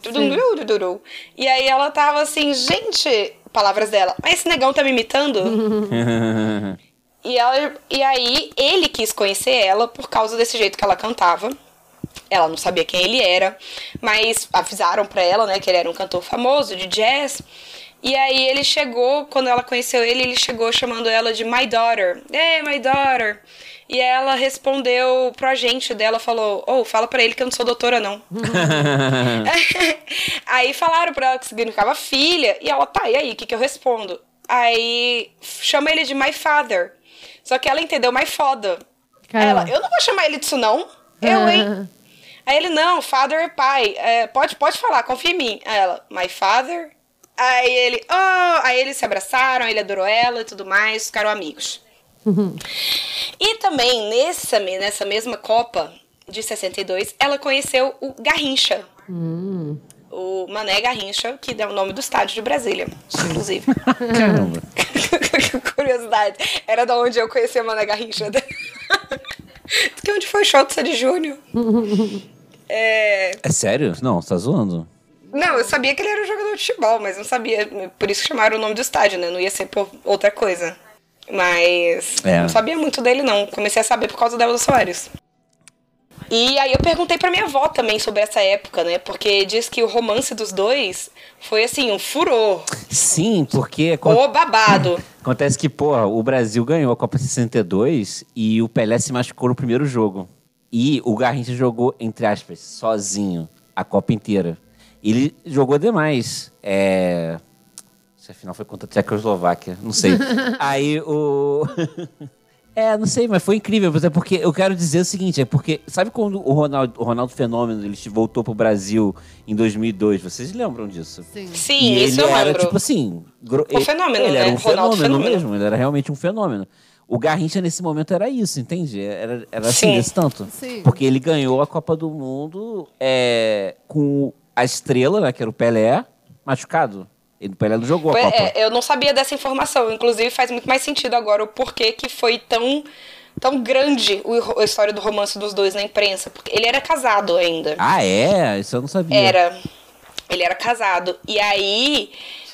E aí ela tava assim, gente, palavras dela, mas esse negão tá me imitando? [LAUGHS] e, ela, e aí ele quis conhecer ela por causa desse jeito que ela cantava. Ela não sabia quem ele era, mas avisaram pra ela, né, que ele era um cantor famoso de jazz. E aí ele chegou, quando ela conheceu ele, ele chegou chamando ela de my daughter. Hey, my daughter. E ela respondeu pro agente dela, falou: "Oh, fala pra ele que eu não sou doutora não". [LAUGHS] [LAUGHS] aí falaram pra ela que significava filha, e ela, tá, e aí, o que que eu respondo? Aí chama ele de my father. Só que ela entendeu my foda. Caramba. Ela, eu não vou chamar ele disso não. Eu, hein? Aí ele, não, father é pai. É, pode, pode falar, confia em mim. Aí ela, my father? Aí ele, oh, aí eles se abraçaram, ele adorou ela e tudo mais, ficaram amigos. E também nessa, nessa mesma Copa de 62, ela conheceu o Garrincha. O Mané Garrincha, que é o nome do estádio de Brasília, inclusive. [LAUGHS] Caramba. [LAUGHS] Curiosidade. Era da onde eu conheci a Mané Garrincha. [LAUGHS] que onde foi o show do Sandy Júnior. É... É sério? Não, você tá zoando. Não, eu sabia que ele era um jogador de futebol, mas não sabia. Por isso que chamaram o nome do estádio, né? Não ia ser por outra coisa. Mas É. não sabia muito dele, não. Comecei a saber por causa da Elza Soares. E aí eu perguntei pra minha avó também sobre essa época, né? Porque diz que o romance dos dois foi assim, um furor. Sim, porque O babado. [COUGHS] acontece que, porra, o Brasil ganhou a Copa 62 e o Pelé se machucou no primeiro jogo. E o Garrincha jogou, entre aspas, sozinho a Copa inteira. Ele jogou demais. É. Se afinal foi contra a Tchecoslováquia, não sei. [LAUGHS] Aí o. [LAUGHS] É, não sei, mas foi incrível. Mas é porque eu quero dizer o seguinte: é porque. Sabe quando o Ronaldo, o Ronaldo Fenômeno ele voltou pro Brasil em 2002? Vocês lembram disso? Sim. Sim, E isso ele eu era, lembro. tipo assim. gro- Um fenômeno, ele né? era um Ronaldo fenômeno, fenômeno. mesmo, ele era realmente um fenômeno. O Garrincha, nesse momento, era isso, entende? Era, era assim, Sim. desse tanto. Sim. Porque ele ganhou a Copa do Mundo é, com a estrela, né, que era o Pelé, machucado. E o Pelé não jogou a Copa. é, eu não sabia dessa informação. Inclusive, faz muito mais sentido agora o porquê que foi tão, tão grande o- a história do romance dos dois na imprensa. Porque ele era casado ainda. Ah, é? Isso eu não sabia. Era. Ele era casado. E aí.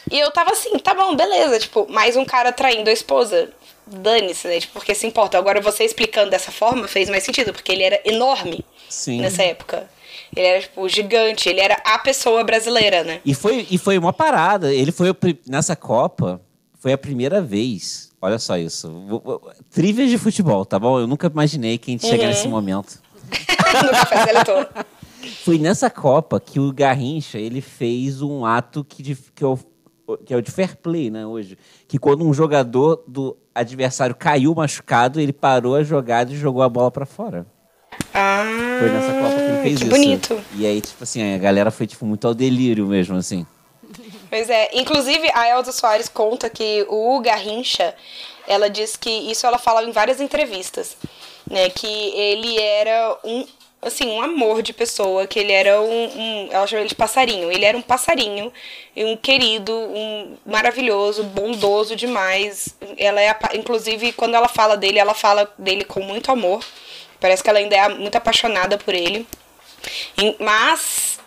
E eu tava assim, tá bom, beleza. Tipo, mais um cara traindo a esposa. Dane-se, né? Tipo, porque se importa. Agora você explicando dessa forma fez mais sentido, porque ele era enorme Sim. nessa época. Ele era, tipo, gigante. Ele era a pessoa brasileira, né? E foi, e foi uma parada. Ele foi nessa Copa, foi a primeira vez. Olha só isso. Trivias de futebol, tá bom? Eu nunca imaginei que a gente Uhum. chegar nesse momento. no café seletor. Foi nessa Copa que o Garrincha ele fez um ato que, que, é o, que é o de fair play, né, hoje. Que quando um jogador do adversário caiu machucado, ele parou a jogada e jogou a bola pra fora. Ah, Foi nessa Copa que ele fez que isso. bonito. E aí, tipo assim, a galera foi tipo, muito ao delírio mesmo, assim. Pois é. Inclusive, a Elza Soares conta que o Garrincha, ela diz que isso ela fala em várias entrevistas, né? Que ele era um, assim, um amor de pessoa, que ele era um, um ela chama ele de passarinho. Ele era um passarinho, um querido, um maravilhoso, bondoso demais. Ela é, inclusive, quando ela fala dele, ela fala dele com muito amor. Parece que ela ainda é muito apaixonada por ele. Mas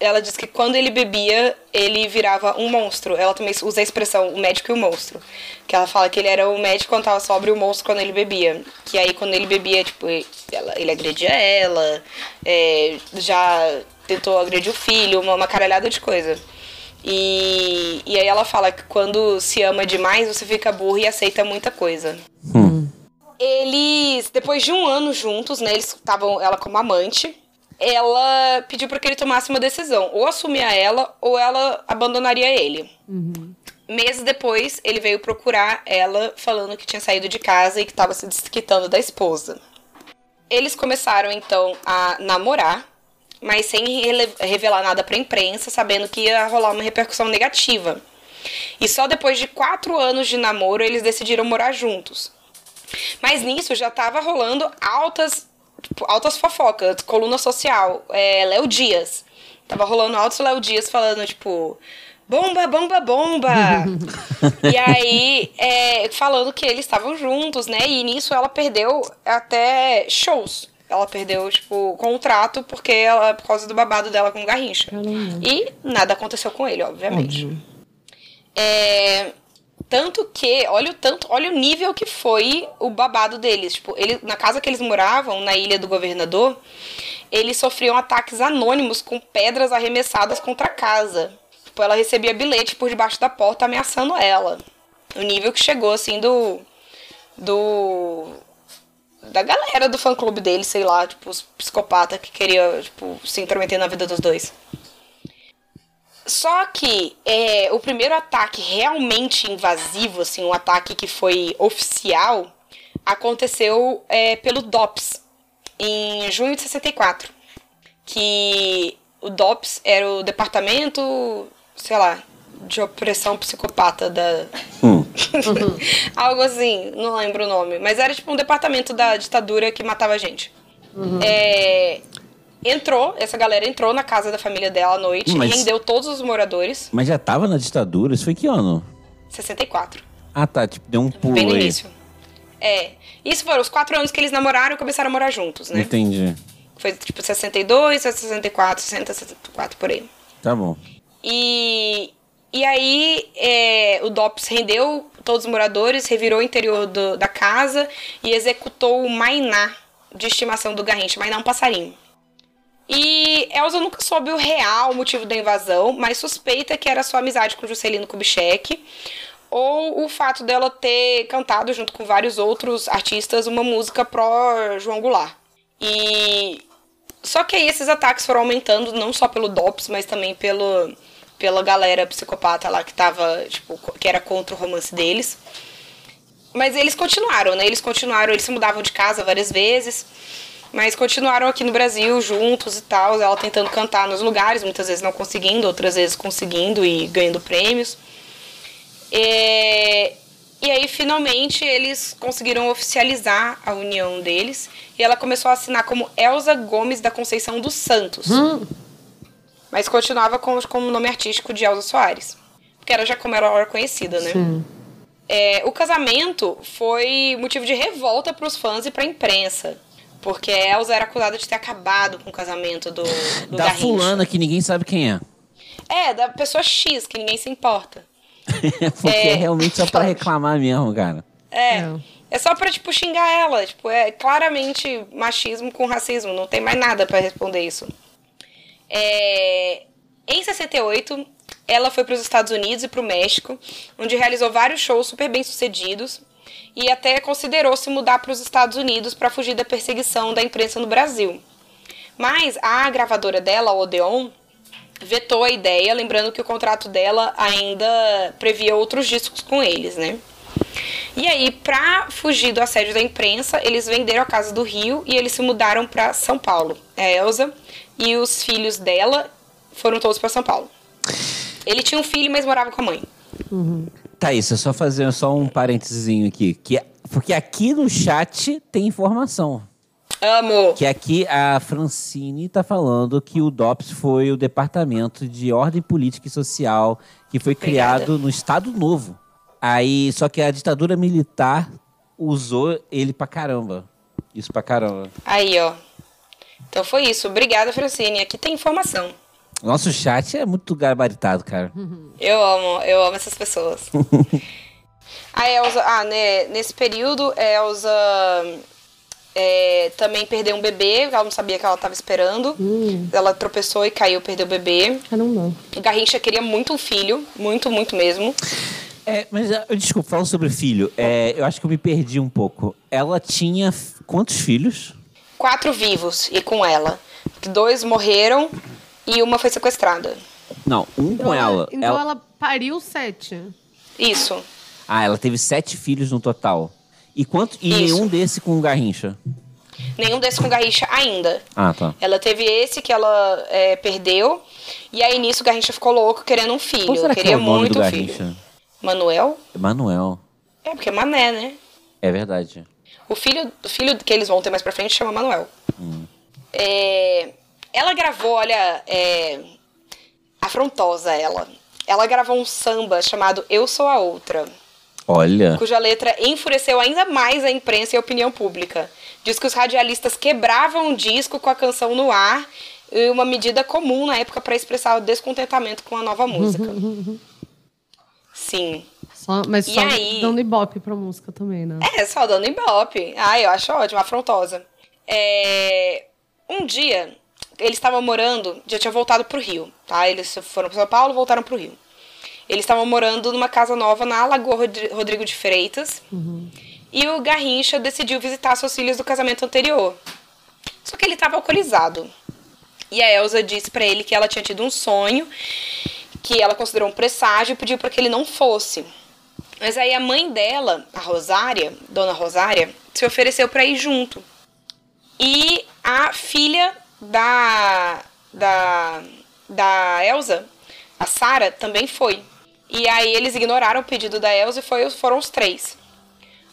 ela diz que quando ele bebia, ele virava um monstro. Ela também usa a expressão o médico e o monstro. Que ela fala que ele era o médico quando tava sóbrio e o monstro quando ele bebia. Que aí quando ele bebia, tipo, ela- ele agredia ela, é, já tentou agredir o filho, uma, uma caralhada de coisa. E, e aí ela fala que quando se ama demais, você fica burro e aceita muita coisa. Eles, depois de um ano juntos, né? Eles estavam ela como amante. Ela pediu para que ele tomasse uma decisão: ou assumia ela, ou ela abandonaria ele. Meses depois, ele veio procurar ela, falando que tinha saído de casa e que estava se desquitando da esposa. Eles começaram então a namorar, mas sem revelar nada pra imprensa, sabendo que ia rolar uma repercussão negativa. E só depois de quatro anos de namoro eles decidiram morar juntos. Mas nisso já tava rolando altas, tipo, altas fofocas, coluna social, é, Léo Dias. Tava rolando altos Léo Dias falando, tipo, bomba, bomba, bomba. [LAUGHS] e aí, é, falando que eles estavam juntos, né? E nisso ela perdeu até shows. Ela perdeu, tipo, contrato porque ela, por causa do babado dela com o Garrincha. E nada aconteceu com ele, obviamente. É, tanto que, olha o tanto, olha o nível que foi o babado deles. Tipo, ele, na casa que eles moravam, na ilha do governador, eles sofriam ataques anônimos com pedras arremessadas contra a casa. Tipo, ela recebia bilhete por debaixo da porta ameaçando ela. O nível que chegou, assim, do. Do. Da galera do fã clube dele, sei lá, tipo, os psicopatas que queria, tipo, se intrometer na vida dos dois. Só que é, o primeiro ataque realmente invasivo, assim, um ataque que foi oficial, aconteceu é, pelo DOPS, em junho de 64. Que o DOPS era o departamento, sei lá, de opressão psicopata da. [LAUGHS] Algo assim, não lembro o nome. Mas era tipo um departamento da ditadura que matava gente. É, entrou, essa galera entrou na casa da família dela à noite, Mas- rendeu todos os moradores. Mas já tava na ditadura? Isso foi que ano? 64. Ah, tá. Tipo, deu um pulo Bem no aí. início. É. Isso foram os quatro anos que eles namoraram e começaram a morar juntos, né? Entendi. Foi tipo 62, 64, 60, 64 por aí. Tá bom. E, e aí é, o DOPS rendeu todos os moradores, revirou o interior do- da casa e executou o Mainá de estimação do Garrincha. Mainá é um passarinho. E Elza nunca soube o real motivo da invasão, mas suspeita que era sua amizade com Juscelino Kubitschek ou o fato dela ter cantado junto com vários outros artistas uma música pró João Goulart. E só que aí esses ataques foram aumentando não só pelo DOPS, mas também pelo pela galera psicopata lá que tava, tipo, que era contra o romance deles. Mas eles continuaram, né? Eles continuaram, eles se mudavam de casa várias vezes. Mas continuaram aqui no Brasil juntos e tal, ela tentando cantar nos lugares, muitas vezes não conseguindo, outras vezes conseguindo e ganhando prêmios. É, E aí, finalmente, eles conseguiram oficializar a união deles. E ela começou a assinar como Elza Gomes da Conceição dos Santos. Mas continuava com, com o nome artístico de Elza Soares. Porque era já como era conhecida, né? É, o casamento foi motivo de revolta para os fãs e para a imprensa. Porque a Elza era acusada de ter acabado com o casamento do, do da Garrincha. fulana que ninguém sabe quem é. É, da pessoa X, que ninguém se importa. [LAUGHS] Porque é, É. realmente só pra reclamar mesmo, cara. É. É. É só pra, tipo, xingar ela. Tipo, é claramente machismo com racismo. Não tem mais nada pra responder isso. É, Em 68, ela foi para os Estados Unidos e para o México, onde realizou vários shows super bem sucedidos e até considerou se mudar para os Estados Unidos para fugir da perseguição da imprensa no Brasil. Mas a gravadora dela, a Odeon, vetou a ideia, lembrando que o contrato dela ainda previa outros discos com eles, né? E aí, pra fugir do assédio da imprensa, eles venderam a casa do Rio e eles se mudaram pra São Paulo. A Elsa e os filhos dela foram todos pra São Paulo. Ele tinha um filho, mas morava com a mãe. Tá, isso, é só fazer só um parênteses aqui. Que, porque aqui no chat tem informação. Amo! Que aqui a Francine tá falando que o DOPS foi o Departamento de Ordem Política e Social que foi Obrigada. criado no Estado Novo. Aí, só que a ditadura militar usou ele pra caramba. Isso pra caramba. Aí, ó. Então foi isso. Obrigada, Francine. Aqui tem informação. Nosso chat é muito gabaritado, cara. Eu amo, eu amo essas pessoas. [LAUGHS] a Elsa, ah, né, nesse período, a Elsa é, também perdeu um bebê, ela não sabia que ela estava esperando. Ela tropeçou e caiu, perdeu o bebê. Caramba. O Garrincha queria muito um filho, muito, muito mesmo. É, mas ah, desculpa, falando sobre filho, é, eu acho que eu me perdi um pouco. Ela tinha quantos filhos? Quatro vivos e com ela. Dois morreram e uma foi sequestrada. Não, um com ela. Então Ela- ela pariu sete. Isso. Ah, ela teve sete filhos no total. E quanto? E Isso. nenhum desse com o Garrincha. Nenhum desses com Garrincha ainda. Ah, tá. Ela teve esse que ela é, perdeu. E aí nisso o Garrincha ficou louco querendo um filho. Qual será que Queria é o nome muito do um filho. Garrincha? Manuel? Emanuel. É, porque é Mané, né? É verdade. O filho, o filho que eles vão ter mais pra frente chama Manuel. É, ela gravou, olha, é, afrontosa ela. Ela gravou um samba chamado Eu Sou a Outra, Olha. cuja letra enfureceu ainda mais a imprensa e a opinião pública. Diz que os radialistas quebravam o disco com a canção no ar, e uma medida comum na época para expressar o descontentamento com a nova música. [LAUGHS] Sim. Só, mas E só aí? dando ibope pra música também, né? É, só dando ibope. Ah, eu acho ótimo, afrontosa. É, Um dia, eles estavam morando, já tinha voltado pro Rio, tá? Eles foram para São Paulo, voltaram pro Rio. Eles estavam morando numa casa nova na Lagoa Rodri- Rodrigo de Freitas. E o Garrincha decidiu visitar seus filhos do casamento anterior. Só que ele estava alcoolizado. E a Elsa disse pra ele que ela tinha tido um sonho, que ela considerou um presságio e pediu para que ele não fosse. Mas aí a mãe dela, a Rosária, Dona Rosária, se ofereceu para ir junto. E a filha da da da Elsa, a Sara, também foi. E aí eles ignoraram o pedido da Elsa e foi, foram os três.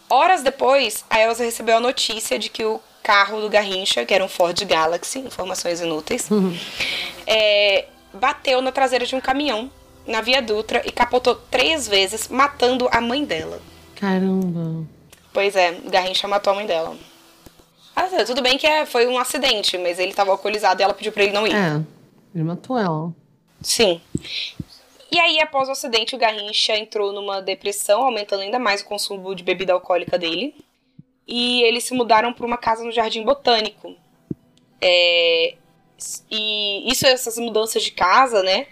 Horas depois, a Elsa recebeu a notícia de que o carro do Garrincha, que era um Ford Galaxy, informações inúteis, [LAUGHS] é, bateu na traseira de um caminhão na Via Dutra e capotou três vezes, matando a mãe dela. Caramba. Pois é, Garrincha matou a mãe dela. Ah, tudo bem que é- foi um acidente, mas ele estava alcoolizado e ela pediu pra ele não ir. É, ele matou ela. Sim. E aí, após o acidente, o Garrincha entrou numa depressão, aumentando ainda mais o consumo de bebida alcoólica dele. E eles se mudaram para uma casa no Jardim Botânico. É, E isso, essas mudanças de casa, né?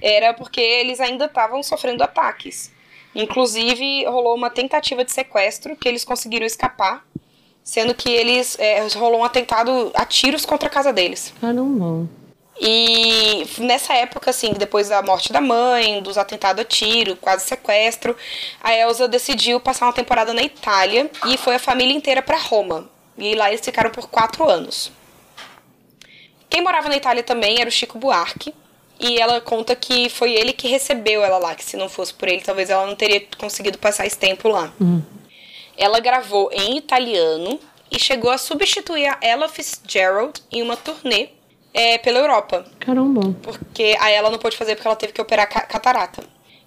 Era porque eles ainda estavam sofrendo ataques. Inclusive, rolou uma tentativa de sequestro que eles conseguiram escapar, sendo que eles é, rolou um atentado a tiros contra a casa deles. Caramba. E nessa época, assim, depois da morte da mãe, dos atentados a tiro, quase sequestro, a Elsa decidiu passar uma temporada na Itália e foi a família inteira para Roma. E lá eles ficaram por quatro anos. Quem morava na Itália também era o Chico Buarque. E ela conta que foi ele que recebeu ela lá, que se não fosse por ele, talvez ela não teria conseguido passar esse tempo lá. Ela gravou em italiano e chegou a substituir a Ella Fitzgerald em uma turnê é, pela Europa. Caramba. Porque a Ella não pôde fazer porque ela teve que operar ca- catarata.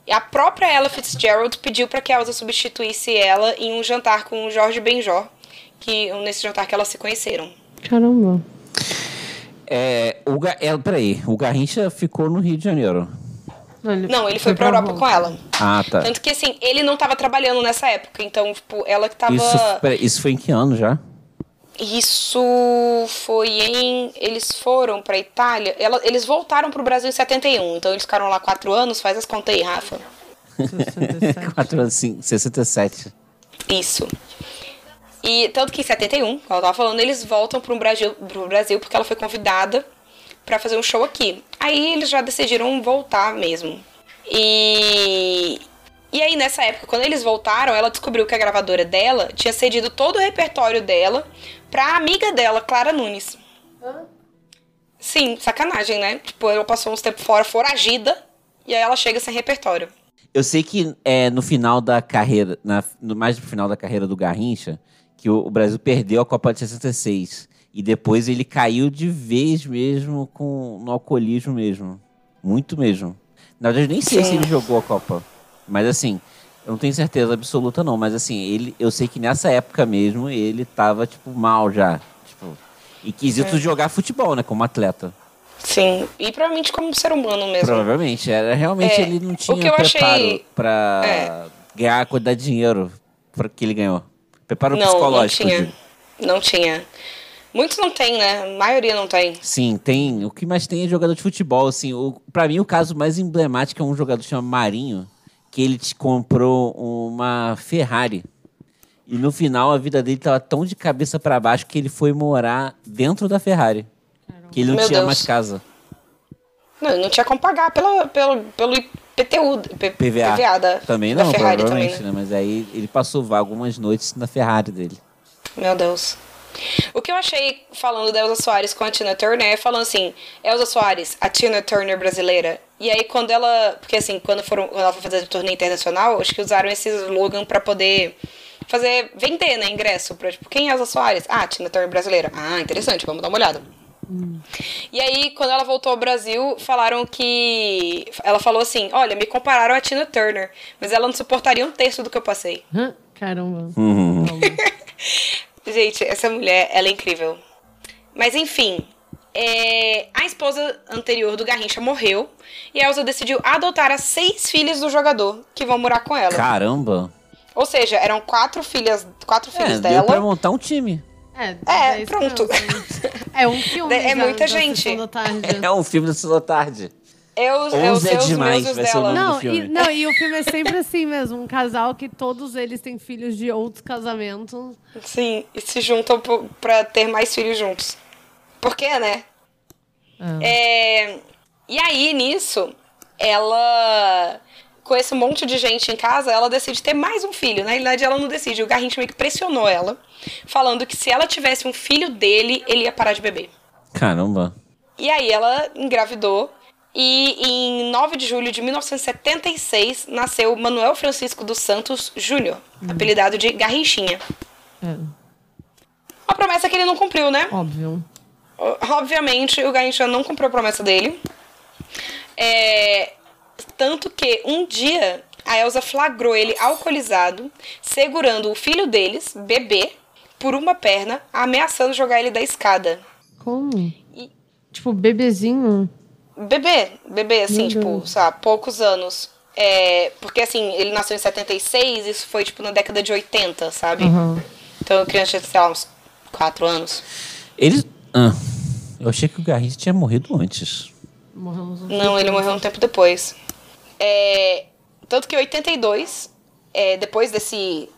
E a própria Ella Fitzgerald pediu para que a Elsa substituísse ela em um jantar com o Jorge Benjor, que nesse jantar que elas se conheceram. Caramba. É, o, Ga- é, peraí, o Garrincha ficou no Rio de Janeiro. Não, ele foi pra Europa com ela. Ah, tá. Tanto que assim, ele não tava trabalhando nessa época, então, tipo, ela que tava. Isso, peraí, isso foi em que ano já? Isso foi em. Eles foram pra Itália. ela- eles voltaram pro Brasil em 71. Então eles ficaram lá quatro anos. Faz as contas aí, Rafa. 67. 4 [LAUGHS] anos, sim, 67. Isso. E tanto que em 71, como eu tava falando, eles voltam pro Brasil, pro Brasil porque ela foi convidada pra fazer um show aqui. Aí eles já decidiram voltar mesmo. E. E aí, nessa época, quando eles voltaram, ela descobriu que a gravadora dela tinha cedido todo o repertório dela pra amiga dela, Clara Nunes. Sim, sacanagem, né? Tipo, ela passou uns tempos fora, foragida, e aí ela chega sem repertório. Eu sei que é, no final da carreira, na, no, mais no final da carreira do Garrincha, que o, o Brasil perdeu a Copa de 66. E depois ele caiu de vez mesmo com, no alcoolismo mesmo. Muito mesmo. Na verdade, eu nem sei Sim. se ele jogou a Copa. Mas assim, eu não tenho certeza absoluta não. Mas assim, ele, eu sei que nessa época mesmo ele tava, tipo, mal já. Tipo, e quesito jogar futebol, né? Como atleta. Sim, e provavelmente como ser humano mesmo. Provavelmente. Era, realmente É, ele não o tinha que eu preparo achei- pra É. ganhar a quantidade de dinheiro pra que ele ganhou. Preparo Não, não psicológico. tinha. eu digo. Não tinha. Muitos não tem, né? A maioria não tem. Sim, tem. O que mais tem é jogador de futebol, assim. O, pra mim, o caso mais emblemático é um jogador chamado Marinho, que ele te comprou uma Ferrari. E no final, a vida dele tava tão de cabeça pra baixo que ele foi morar dentro da Ferrari. Que ele não Meu tinha Deus. mais casa. Não, não tinha como pagar pela, pelo, pelo IPTU, P- PVA. da, também da não, Ferrari provavelmente, também, né? né? Mas aí ele passou algumas noites na Ferrari dele. Meu Deus. O que eu achei falando da Elsa Soares com a Tina Turner é falando assim, Elsa Soares, a Tina Turner brasileira. E aí quando ela, porque assim, quando foram, quando ela foi fazer a turnê internacional, acho que usaram esse slogan pra poder fazer vender, né, ingresso pra, tipo, quem é Elsa Soares? Ah, Tina Turner brasileira. Ah, interessante, vamos dar uma olhada. E aí, quando ela voltou ao Brasil, falaram que. Ela falou assim: Olha, me compararam a Tina Turner, mas ela não suportaria um terço do que eu passei. Caramba. Uhum. [LAUGHS] Gente, essa mulher, ela é incrível. Mas enfim, é, a esposa anterior do Garrincha morreu e a Elsa decidiu adotar as seis filhas do jogador que vão morar com ela. Caramba! Ou seja, eram quatro filhas, quatro É, filhos deu pra dela. montar um time. É, É, dez pronto. crianças. É um filme. É já, muita da gente. Da tarde. [LAUGHS] É um filme da Tarde. Eu, eu Onze é sei os demais, meus e os vai ser o dela. Não e, não, e o filme é sempre assim mesmo. Um casal que todos eles têm filhos de outros casamentos. Sim, e se juntam pra ter mais filhos juntos. Por quê, né? Ah. É, e aí, nisso, ela. Com esse monte de gente em casa, ela decide ter mais um filho. Na realidade, ela não decide. O Garrincha meio que pressionou ela, falando que se ela tivesse um filho dele, ele ia parar de beber. Caramba. E aí ela engravidou. E em 9 de julho de 1976 nasceu Manuel Francisco dos Santos Júnior, apelidado de Garrinchinha. É, Uma promessa que ele não cumpriu, né? óbvio. Obviamente, o Garrincha não cumpriu a promessa dele. É, tanto que um dia a Elsa flagrou ele alcoolizado, segurando o filho deles, bebê, por uma perna, ameaçando jogar ele da escada. Como? E- Tipo, bebezinho. Bebê, bebê, assim, Meu tipo, lá, poucos anos. É, porque assim, ele nasceu em 76, isso foi tipo na década de 80, sabe? Aham. Então a criança tinha, sei lá, uns 4 anos. Ele. Ah, eu achei que o Garrincha tinha morrido antes. Morremos um Não, ele morreu um tempo depois. É, tanto que em 82, é, depois desse.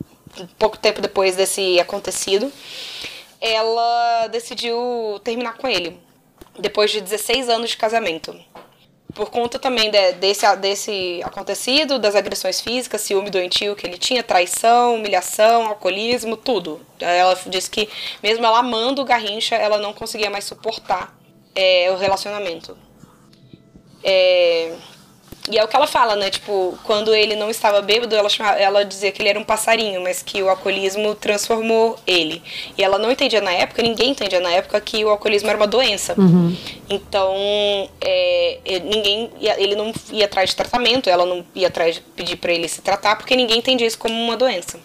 pouco tempo depois desse acontecido, ela decidiu terminar com ele. Depois de 16 anos de casamento. Por conta também de- desse, desse acontecido, das agressões físicas, ciúme doentio que ele tinha, traição, humilhação, alcoolismo, tudo. Ela disse que, mesmo ela amando o Garrincha, ela não conseguia mais suportar é, o relacionamento. É, E é o que ela fala, né? Tipo, quando ele não estava bêbado, ela, chamava, ela dizia que ele era um passarinho, mas que o alcoolismo transformou ele. E ela não entendia na época, ninguém entendia na época que o alcoolismo era uma doença. Então, é, ele- ninguém ia- ele não ia atrás de tratamento, ela não ia atrás de pedir pra ele se tratar, porque ninguém entendia isso como uma doença.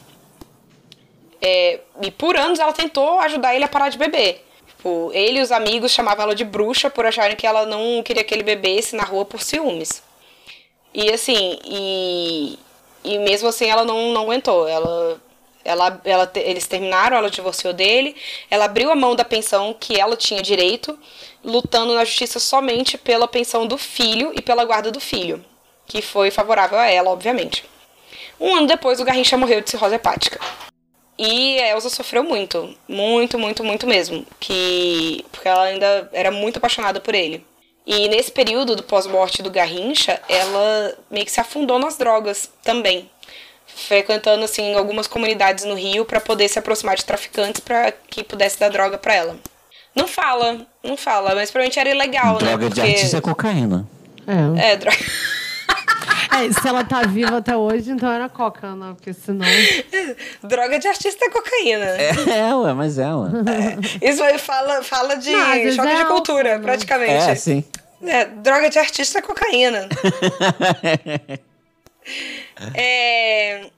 É, e por anos ela tentou ajudar ele a parar de beber. Tipo, ele e os amigos chamavam ela de bruxa por acharem que ela não queria que ele bebesse na rua por ciúmes. E assim, e, e mesmo assim ela não, não aguentou. Ela, ela, ela, eles terminaram, ela divorciou dele, ela abriu a mão da pensão que ela tinha direito, lutando na justiça somente pela pensão do filho e pela guarda do filho, que foi favorável a ela, obviamente. Um ano depois, o Garrincha morreu de cirrose hepática. E a Elsa sofreu muito, muito, muito, muito mesmo, que porque ela ainda era muito apaixonada por ele. E nesse período do pós-morte do Garrincha, ela meio que se afundou nas drogas também, frequentando assim algumas comunidades no Rio para poder se aproximar de traficantes para que pudesse dar droga para ela. Não fala, não fala, mas provavelmente era ilegal, né? Droga de Porque- artista é cocaína. É. É, droga. [LAUGHS] É, se ela tá viva até hoje, então era coca, né? Porque senão. [LAUGHS] droga de artista é cocaína. né? É, ué, mas é, ué. Isso aí fala, fala de Não, choque é de álcool, cultura, né? praticamente. É, sim. É, droga de artista é cocaína. [LAUGHS] É,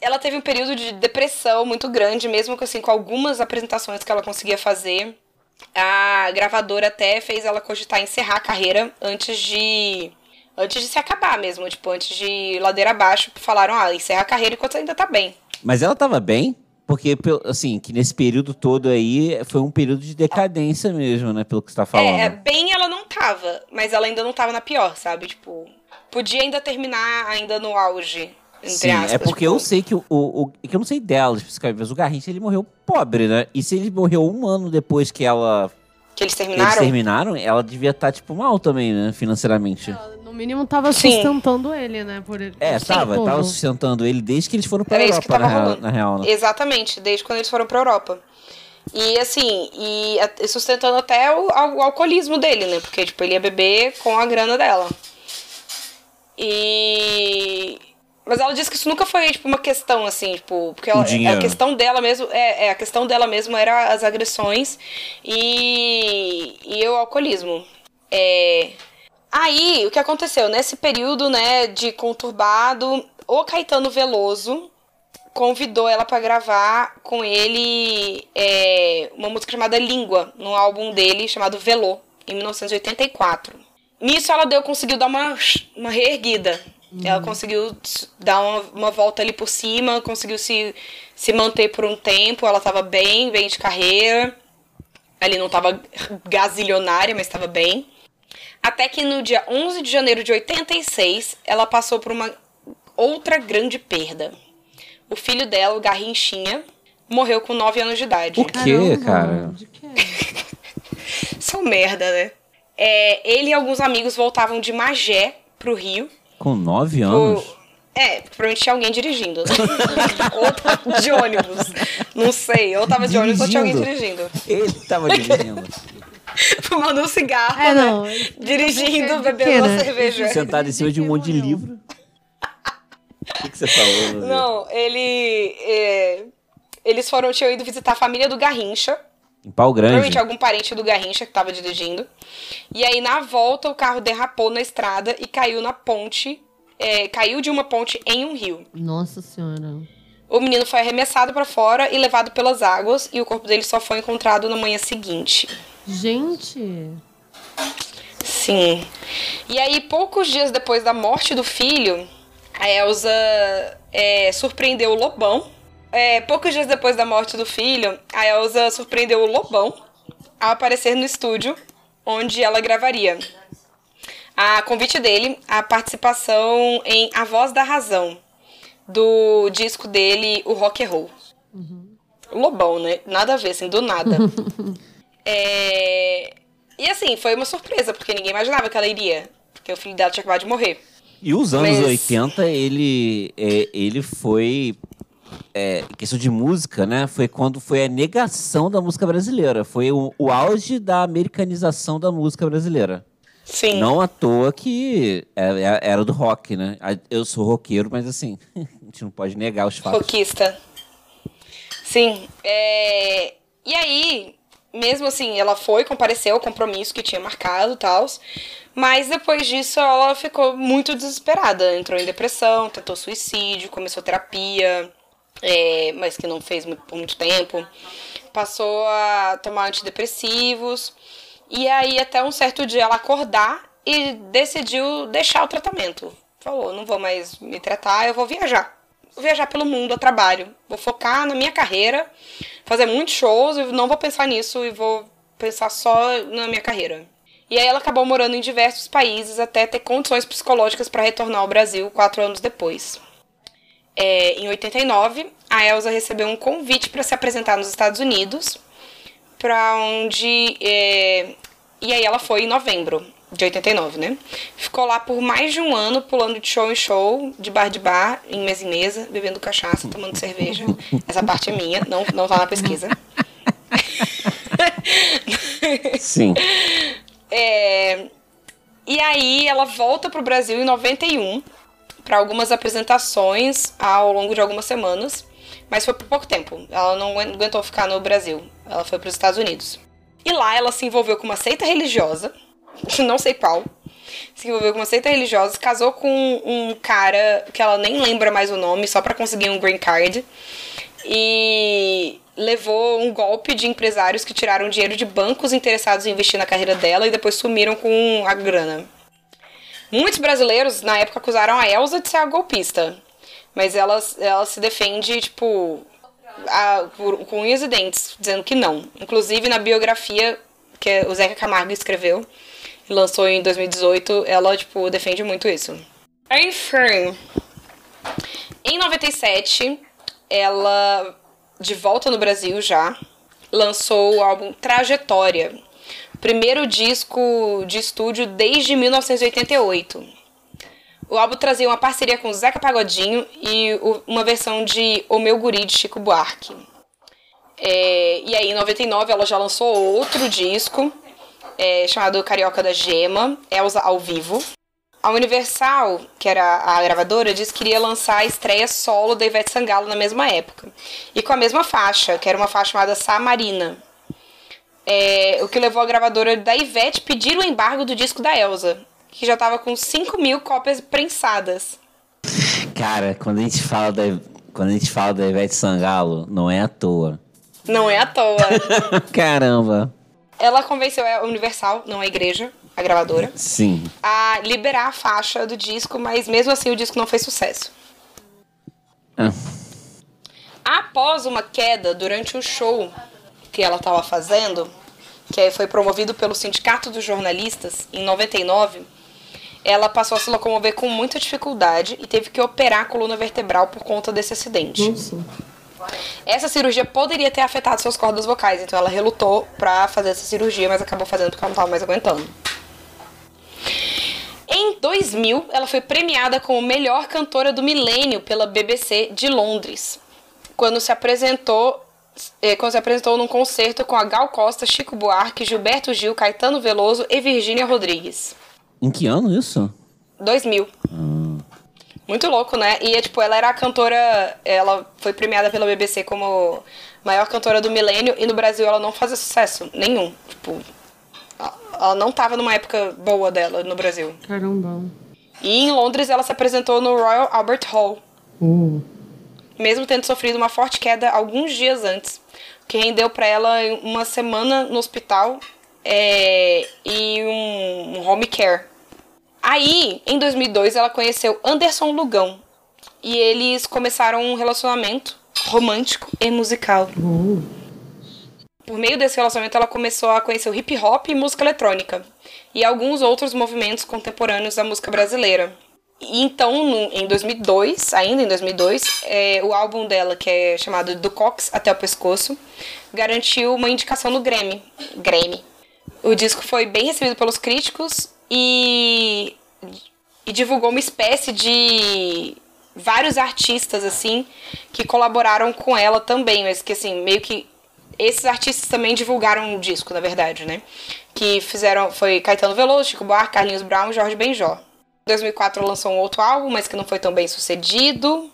ela teve um período de depressão muito grande, mesmo que, assim, com algumas apresentações que ela conseguia fazer. A gravadora até fez ela cogitar encerrar a carreira antes de. Antes de se acabar mesmo, tipo, antes de ladeira abaixo, falaram, ah, encerra a carreira enquanto você ainda tá bem. Mas ela tava bem? Porque, assim, que nesse período todo aí foi um período de decadência mesmo, né? Pelo que você tá falando. É, é, bem ela não tava, mas ela ainda não tava na pior, sabe? Tipo, podia ainda terminar ainda no auge, entre Sim, aspas. é porque tipo, eu sei que o, o, o- que eu não sei dela especificamente, mas o Garrincha ele morreu pobre, né? E se ele morreu um ano depois que ela Que eles que eles terminaram. terminaram, ela devia estar tipo mal também, né? Financeiramente. No mínimo tava Sim. sustentando ele, né? Por ele. É, Sim, tava, tudo. tava sustentando ele desde que eles foram pra Era isso que Europa, tava na, rolando. na real, né? Exatamente, desde quando eles foram pra Europa. E assim, e sustentando até o, o alcoolismo dele, né? Porque, tipo, ele ia beber com a grana dela. E. Mas ela disse que isso nunca foi, tipo, uma questão, assim, tipo, porque ela, dinheiro. a questão dela mesmo, é, é, a questão dela mesmo era as agressões e, e o alcoolismo. É, Aí, o que aconteceu? Nesse período, né, de conturbado, o Caetano Veloso convidou ela pra gravar com ele é, uma música chamada Língua, no álbum dele chamado Velô, em 1984. Nisso ela deu, conseguiu dar uma, uma reerguida. Ela conseguiu dar uma, uma volta ali por cima, conseguiu se, se manter por um tempo. Ela tava bem, bem de carreira. Ali não tava gazilionária, mas tava bem. Até que no dia 11 de janeiro de 86, ela passou por uma outra grande perda. O filho dela, o Garrinchinha, morreu com 9 anos de idade. O quê, cara? De quê? [LAUGHS] São merda, né? É, ele e alguns amigos voltavam de Magé pro Rio. Com nove O- anos? É, provavelmente tinha alguém dirigindo, né? [LAUGHS] ou tava de ônibus. Não sei. Ou tava de ônibus ou tinha alguém Dirigindo. dirigindo. Ele tava dirigindo. [LAUGHS] [LAUGHS] Fumando um cigarro, É, né? não. Dirigindo, De bebendo uma né? cerveja. Sentado em cima de um monte de livro. O que, que você falou? Não, ele. é, eles foram, tinham ido visitar a família do Garrincha. Em pau grande. Provavelmente algum parente do Garrincha que tava dirigindo. E aí, na volta, o carro derrapou na estrada e caiu na ponte. é, caiu de uma ponte em um rio. Nossa senhora. O menino foi arremessado pra fora e levado pelas águas, e o corpo dele só foi encontrado na manhã seguinte. Gente. Sim. E aí, poucos dias depois da morte do filho, a Elsa é, surpreendeu o Lobão. É, poucos dias depois da morte do filho, a Elsa surpreendeu o Lobão ao aparecer no estúdio onde ela gravaria. A convite dele, a participação em A Voz da Razão, do disco dele, o Rock and Roll. Lobão, né? Nada a ver, assim, do nada. [LAUGHS] É, E assim, foi uma surpresa, porque ninguém imaginava que ela iria. Porque o filho dela tinha acabado de morrer. E os anos Mas- 80, ele, é, ele foi. É, questão de música, né? Foi quando foi a negação da música brasileira. Foi o, o auge da americanização da música brasileira. Sim. Não à toa que é- é- era do rock, né? Eu sou roqueiro, mas assim, [LAUGHS] a gente não pode negar os fatos. Roquista. Sim. é, E aí, mesmo assim, ela foi, compareceu ao compromisso que tinha marcado e tal. Mas depois disso ela ficou muito desesperada. Entrou em depressão, tentou suicídio, começou terapia, é, mas que não fez muito- por muito tempo. Passou a tomar antidepressivos. E aí, até um certo dia, ela acordar e decidiu deixar o tratamento. Falou: não vou mais me tratar, eu vou viajar. Viajar pelo mundo a trabalho. Vou focar na minha carreira, fazer muitos shows e não vou pensar nisso e vou pensar só na minha carreira. E aí ela acabou morando em diversos países até ter condições psicológicas para retornar ao Brasil quatro anos depois. É, em 89, a Elsa recebeu um convite para se apresentar nos Estados Unidos, para onde. é, e aí ela foi em novembro de 89, né? Ficou lá por mais de um ano, pulando de show em show, de bar de bar, em mesa em mesa, bebendo cachaça, tomando cerveja. [LAUGHS] Essa parte é minha, não, não tá na pesquisa. Sim. [LAUGHS] É, E aí ela volta pro Brasil em 91 para algumas apresentações ao longo de algumas semanas, mas foi por pouco tempo. Ela não aguentou ficar no Brasil. Ela foi para os Estados Unidos. E lá ela se envolveu com uma seita religiosa, não sei qual. Se envolveu com uma seita religiosa, casou com um cara que ela nem lembra mais o nome, só para conseguir um green card. E levou um golpe de empresários que tiraram dinheiro de bancos interessados em investir na carreira dela e depois sumiram com a grana. Muitos brasileiros na época acusaram a Elsa de ser a golpista. Mas ela, ela se defende, tipo. a- por- com unhas e dentes, dizendo que não. Inclusive, na biografia que o Zeca Camargo escreveu lançou em 2018, ela, tipo, defende muito isso. Enfim. Em 97, ela, de volta no Brasil já, lançou o álbum Trajetória. Primeiro disco de estúdio desde 1988. O álbum trazia uma parceria com Zeca Pagodinho e uma versão de O Meu Guri de Chico Buarque. É, e aí, em 99, ela já lançou outro disco é, chamado Carioca da Gema, Elza ao vivo. A Universal, que era a gravadora, disse que iria lançar a estreia solo da Ivete Sangalo na mesma época. E com a mesma faixa, que era uma faixa chamada Samarina. É, o que levou a gravadora da Ivete a pedir o embargo do disco da Elsa, que já estava com 5 mil cópias prensadas. Cara, quando a gente fala da, quando a gente fala da Ivete Sangalo, não é à toa. Não é à toa. [LAUGHS] Caramba. Ela convenceu a Universal, não a igreja, a gravadora, Sim. a liberar a faixa do disco, mas mesmo assim o disco não fez sucesso. Ah. Após uma queda durante o show que ela estava fazendo, que foi promovido pelo Sindicato dos Jornalistas em 99, ela passou a se locomover com muita dificuldade e teve que operar a coluna vertebral por conta desse acidente. Nossa. Essa cirurgia poderia ter afetado suas cordas vocais, então ela relutou pra fazer essa cirurgia, mas acabou fazendo porque ela não tava mais aguentando. Em 2000, ela foi premiada como melhor cantora do milênio pela BBC de Londres, quando se apresentou eh, quando se apresentou num concerto com a Gal Costa, Chico Buarque, Gilberto Gil, Caetano Veloso e Virgínia Rodrigues. Em que ano isso? 2000. Muito louco, né? E, é, tipo, ela era a cantora... Ela foi premiada pela BBC como maior cantora do milênio. E no Brasil ela não fazia sucesso nenhum. Tipo, ela- não tava numa época boa dela no Brasil. Caramba. E em Londres ela se apresentou no Royal Albert Hall. Uh. Mesmo tendo sofrido uma forte queda alguns dias antes. Que rendeu pra ela uma semana no hospital é, e um, um home care. Aí, em 2002, ela conheceu Anderson Lugão. E eles começaram um relacionamento romântico e musical. Uh. Por meio desse relacionamento, ela começou a conhecer o hip hop e música eletrônica. E alguns outros movimentos contemporâneos da música brasileira. E então, no- em 2002, ainda em 2002, é, o álbum dela, que é chamado Do Cox até o Pescoço, garantiu uma indicação no Grammy. Grammy. O disco foi bem recebido pelos críticos e, e divulgou uma espécie de vários artistas assim que colaboraram com ela também, mas que assim, meio que esses artistas também divulgaram o disco, na verdade, né? Que fizeram foi Caetano Veloso, Chico Buarque, Carlinhos Brown, Jorge Benjó. Em 2004 ela lançou um outro álbum, mas que não foi tão bem sucedido.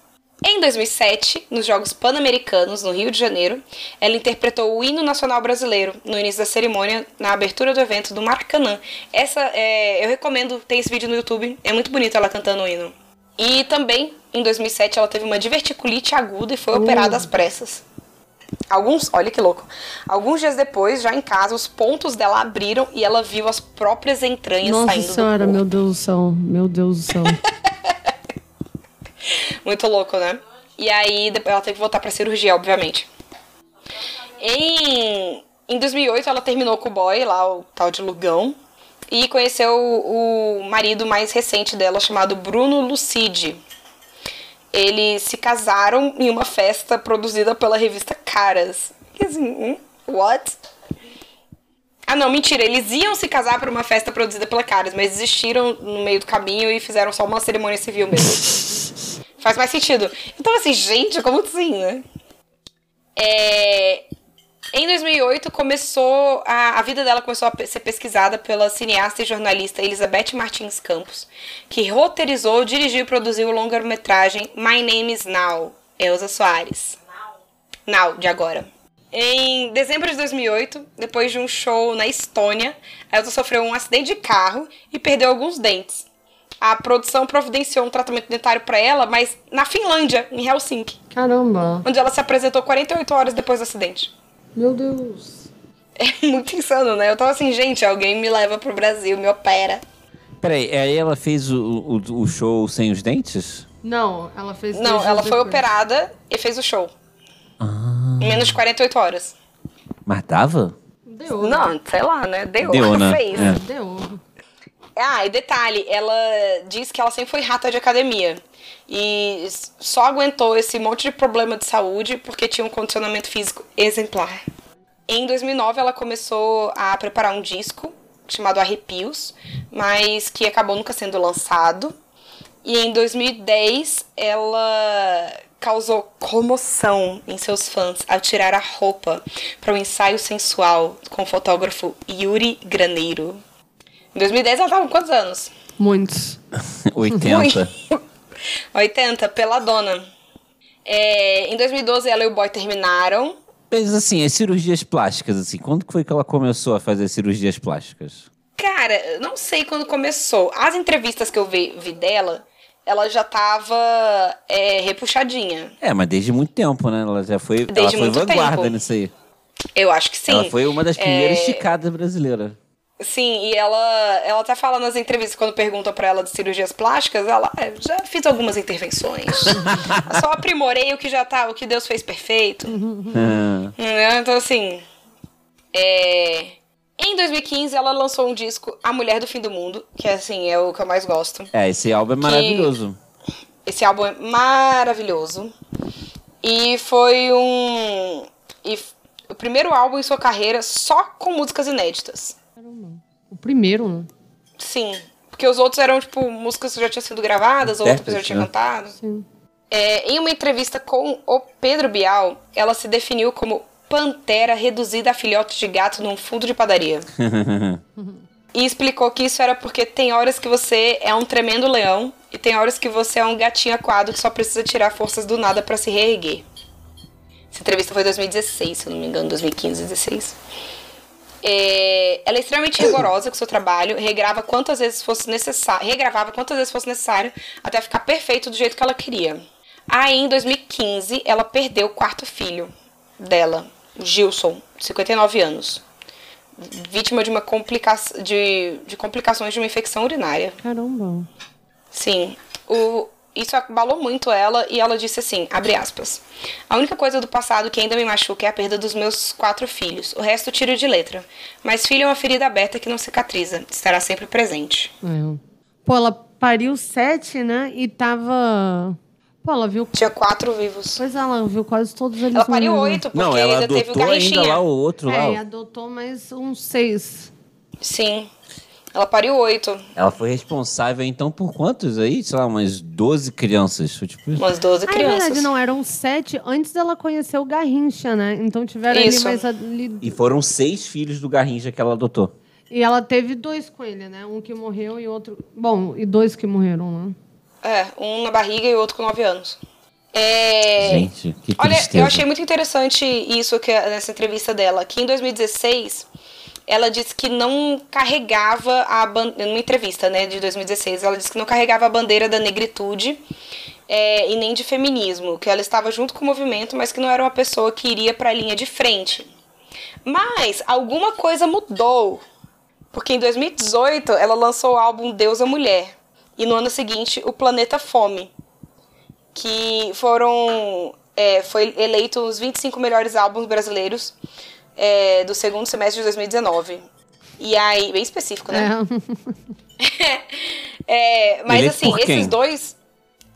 Em 2007, nos Jogos Pan-Americanos, no Rio de Janeiro, ela interpretou o hino nacional brasileiro no início da cerimônia, na abertura do evento do Maracanã. Essa, é, eu recomendo, tem esse vídeo no YouTube, é muito bonito ela cantando o hino. E também, em 2007, ela teve uma diverticulite aguda e foi operada às pressas. Alguns, olha que louco. Alguns dias depois, já em casa, os pontos dela abriram e ela viu as próprias entranhas Nossa saindo senhora, do corpo. meu Deus do céu. Meu Deus do céu. [LAUGHS] [LAUGHS] Muito louco, né? E aí ela teve que voltar pra cirurgia, obviamente. Em, em 2008 ela terminou com o boy, lá o tal de Lugão, e conheceu o, o marido mais recente dela, chamado Bruno Lucide. Eles se casaram em uma festa produzida pela revista Caras. Que assim, hum, what? Ah, não, mentira. Eles iam se casar para uma festa produzida pela Caras, mas desistiram no meio do caminho e fizeram só uma cerimônia civil mesmo. [LAUGHS] Faz mais sentido. Então, assim, gente, como assim, né? É, Em 2008, começou a, a vida dela começou a ser pesquisada pela cineasta e jornalista Elizabeth Martins Campos, que roteirizou, dirigiu e produziu o longa-metragem My Name is Now, Elza Soares. Now, de agora. Em dezembro de 2008, depois de um show na Estônia, a Elsa sofreu um acidente de carro e perdeu alguns dentes. A produção providenciou um tratamento dentário para ela, mas na Finlândia, em Helsinki, Caramba. onde ela se apresentou 48 horas depois do acidente. Meu Deus. É muito insano, né? Eu tava assim, gente, alguém me leva pro Brasil, me opera. Peraí, aí ela fez o, o, o show sem os dentes? Não, ela fez. Não, ela foi depois. operada e fez o show. Em menos de 48 horas. Mas dava? Deu. Não, sei lá, né? Deu. Deu, né? Fez. É. Deu. Ah, e detalhe, ela diz que ela sempre foi rata de academia. E só aguentou esse monte de problema de saúde porque tinha um condicionamento físico exemplar. Em 2009, ela começou a preparar um disco chamado Arrepios, mas que acabou nunca sendo lançado. E em 2010, ela causou comoção em seus fãs ao tirar a roupa para um ensaio sensual com o fotógrafo Yuri Graneiro. Em 2010 ela tava com quantos anos? Muitos. 80. 80, peladona. É, em 2012 ela e o boy terminaram. Mas assim, as cirurgias plásticas, assim, quando que foi que ela começou a fazer cirurgias plásticas? Cara, não sei quando começou. As entrevistas que eu vi, vi dela, ela já tava é, repuxadinha. É, mas desde muito tempo, né? Ela já foi, ela Desde foi muito vanguarda tempo. nisso aí. Eu acho que sim. Ela foi uma das primeiras É, esticadas brasileiras. Sim, e ela, ela até fala nas entrevistas, quando perguntam pra ela de cirurgias plásticas, ela "É, já fiz algumas intervenções. [LAUGHS] Só aprimorei o que já tá, o que Deus fez perfeito. [LAUGHS] Ah? Então, assim. é, Em 2015, ela lançou um disco, A Mulher do Fim do Mundo, que assim, é o que eu mais gosto. É, esse álbum é maravilhoso. Esse álbum é maravilhoso. E foi um. E f- o primeiro álbum em sua carreira só com músicas inéditas. O primeiro, né? Sim. Porque os outros eram, tipo, músicas que já tinham sido gravadas, ou outras que já tinha né? cantado. Sim. É, em uma entrevista com o Pedro Bial, ela se definiu como pantera reduzida a filhote de gato num fundo de padaria. [LAUGHS] e explicou que isso era porque tem horas que você é um tremendo leão e tem horas que você é um gatinho aquado que só precisa tirar forças do nada pra se reerguer. Essa entrevista foi em 2016, se eu não me engano, 2015, 2016. É, ela é extremamente [COUGHS] rigorosa com o seu trabalho, regrava quantas vezes fosse necessário, regravava quantas vezes fosse necessário até ficar perfeito do jeito que ela queria. Aí, em 2015, ela perdeu o quarto filho dela, Gilson, 59 anos, vítima de uma complica de, de complicações de uma infecção urinária. Caramba. Sim. O, isso abalou muito ela e ela disse assim, abre aspas. A única coisa do passado que ainda me machuca é a perda dos meus quatro filhos. O resto tiro de letra. Mas filho é uma ferida aberta que não cicatriza. Estará sempre presente. É. Pô, ela pariu sete, né? E tava. Pô, ela viu. Tinha quatro vivos. Pois é, ela viu quase todos eles. Ela pariu oito, porque Não, ela ainda teve o adotou ainda lá o outro lá. É, e adotou mais uns seis. Sim. Ela pariu oito. Ela foi responsável, então, por quantos aí? Sei lá, umas 12 crianças. Foi tipo. Umas 12 Ah, é crianças. verdade, não, eram sete antes dela conhecer o Garrincha, né? Então tiveram Isso. ali mais ali. E foram seis filhos do Garrincha que ela adotou. E ela teve dois com ele, né? Um que morreu e outro. Bom, e dois que morreram, né? É, um na barriga e o outro com nove anos. É... Gente, que Olha, tristeza. eu achei muito interessante isso que nessa entrevista dela, que em 2016 ela disse que não carregava a bandeira, numa entrevista, né, de 2016, ela disse que não carregava a bandeira da negritude é, e nem de feminismo, que ela estava junto com o movimento, mas que não era uma pessoa que iria para a linha de frente. Mas alguma coisa mudou, porque em 2018 ela lançou o álbum Deusa Mulher e no ano seguinte o Planeta Fome que foram é, foi eleito os 25 melhores álbuns brasileiros é, do segundo semestre de 2019. E aí, bem específico, né? É, [LAUGHS] mas Eleito assim, esses dois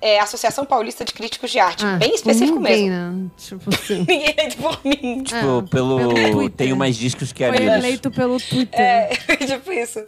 é a Associação Paulista de Críticos de Arte, Ah, bem específico ninguém, mesmo. Né? Tipo assim. [LAUGHS] Ninguém eleito por mim. Tipo, É, pelo. pelo. Tenho mais discos que Foi amigos. eleito pelo Twitter. É, [LAUGHS] tipo isso.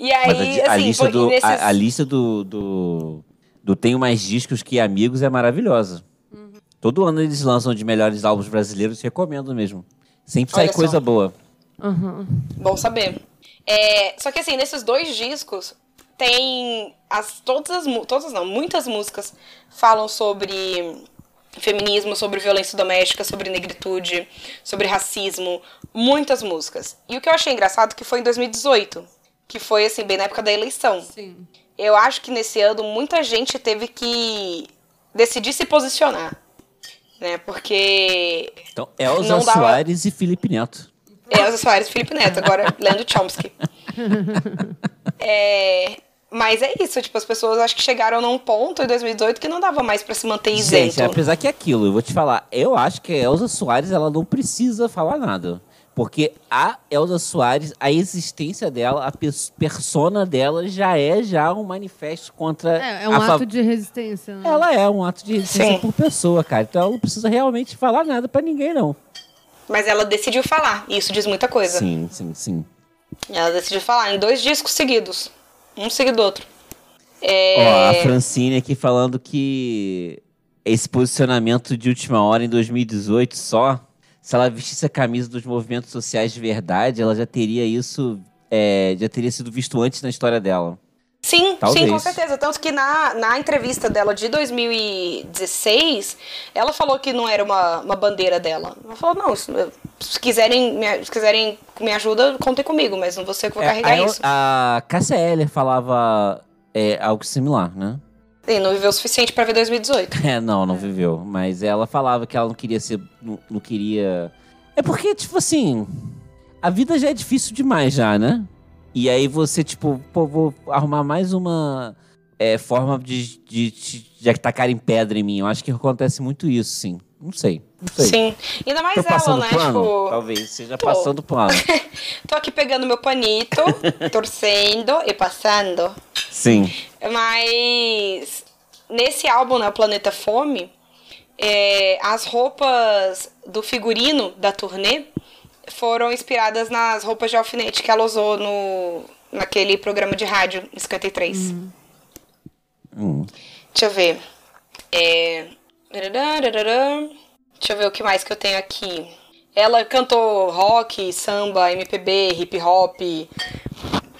E a aí, a, assim, lista, foi do, nesses... a, a lista do, do, do Tenho Mais Discos Que Amigos é maravilhosa. Uhum. Todo ano eles lançam de melhores álbuns brasileiros, recomendo mesmo. Sempre sai Olha só. coisa boa. Aham. Bom saber. É, só que assim, nesses dois discos tem as todas as todas não, muitas músicas falam sobre feminismo, sobre violência doméstica, sobre negritude, sobre racismo, muitas músicas. E o que eu achei engraçado é que foi em 2018, que foi assim bem na época da eleição. Sim. Eu acho que nesse ano muita gente teve que decidir se posicionar, né? Porque Então, Elza dava- Soares e Felipe Neto. Elza Soares e Felipe Neto, agora [LAUGHS] Leandro Chomsky. É, Mas é isso, tipo, as pessoas acho que chegaram num ponto em 2018 que não dava mais pra se manter isento. Gente, apesar que é aquilo, eu vou te falar, eu acho que a Elza Soares ela não precisa falar nada. Porque a Elza Soares, a existência dela, a pers- persona dela já é já um manifesto contra É, é um fa- ato de resistência. Né? Ela é um ato de resistência Sim. por pessoa, cara. Então ela não precisa realmente falar nada pra ninguém, não. Mas ela decidiu falar, e isso diz muita coisa. Sim, sim, sim. Ela decidiu falar em dois discos seguidos. Um seguido do outro. É... Ó, a Francine aqui falando que esse posicionamento de última hora em 2018 só, se ela vestisse a camisa dos movimentos sociais de verdade, ela já teria isso, é, já teria sido visto antes na história dela. Sim, Talvez. sim, com certeza. Tanto que na, na entrevista dela de 2016, ela falou que não era uma, uma bandeira dela. Ela falou, não, se, se quiserem, me, se quiserem me ajuda, contem comigo, mas não vou ser que vou É, carregar a, isso. a Cássia Eller falava é, algo similar, né? E não viveu o suficiente pra ver 2018. É, não, não viveu. Mas ela falava que ela não queria ser. Não, não queria. É porque, tipo assim. A vida já é difícil demais, já, né? E aí você, tipo, pô, vou arrumar mais uma é, forma de, de, de, de tacarem pedra em mim. Eu acho que acontece muito isso, sim. Não sei. Não sei. Sim. Ainda mais Tô ela, né? plano? Tipo, Talvez seja Tô. passando plano. [LAUGHS] tô aqui pegando meu panito, [LAUGHS] torcendo e passando. Sim. Mas nesse álbum, né, o Planeta Fome, é, as roupas do figurino da turnê foram inspiradas nas roupas de alfinete que ela usou no, naquele programa de rádio em 53. Hum. Deixa eu ver. É... Deixa eu ver o que mais que eu tenho aqui. Ela cantou rock, samba, MPB, hip hop.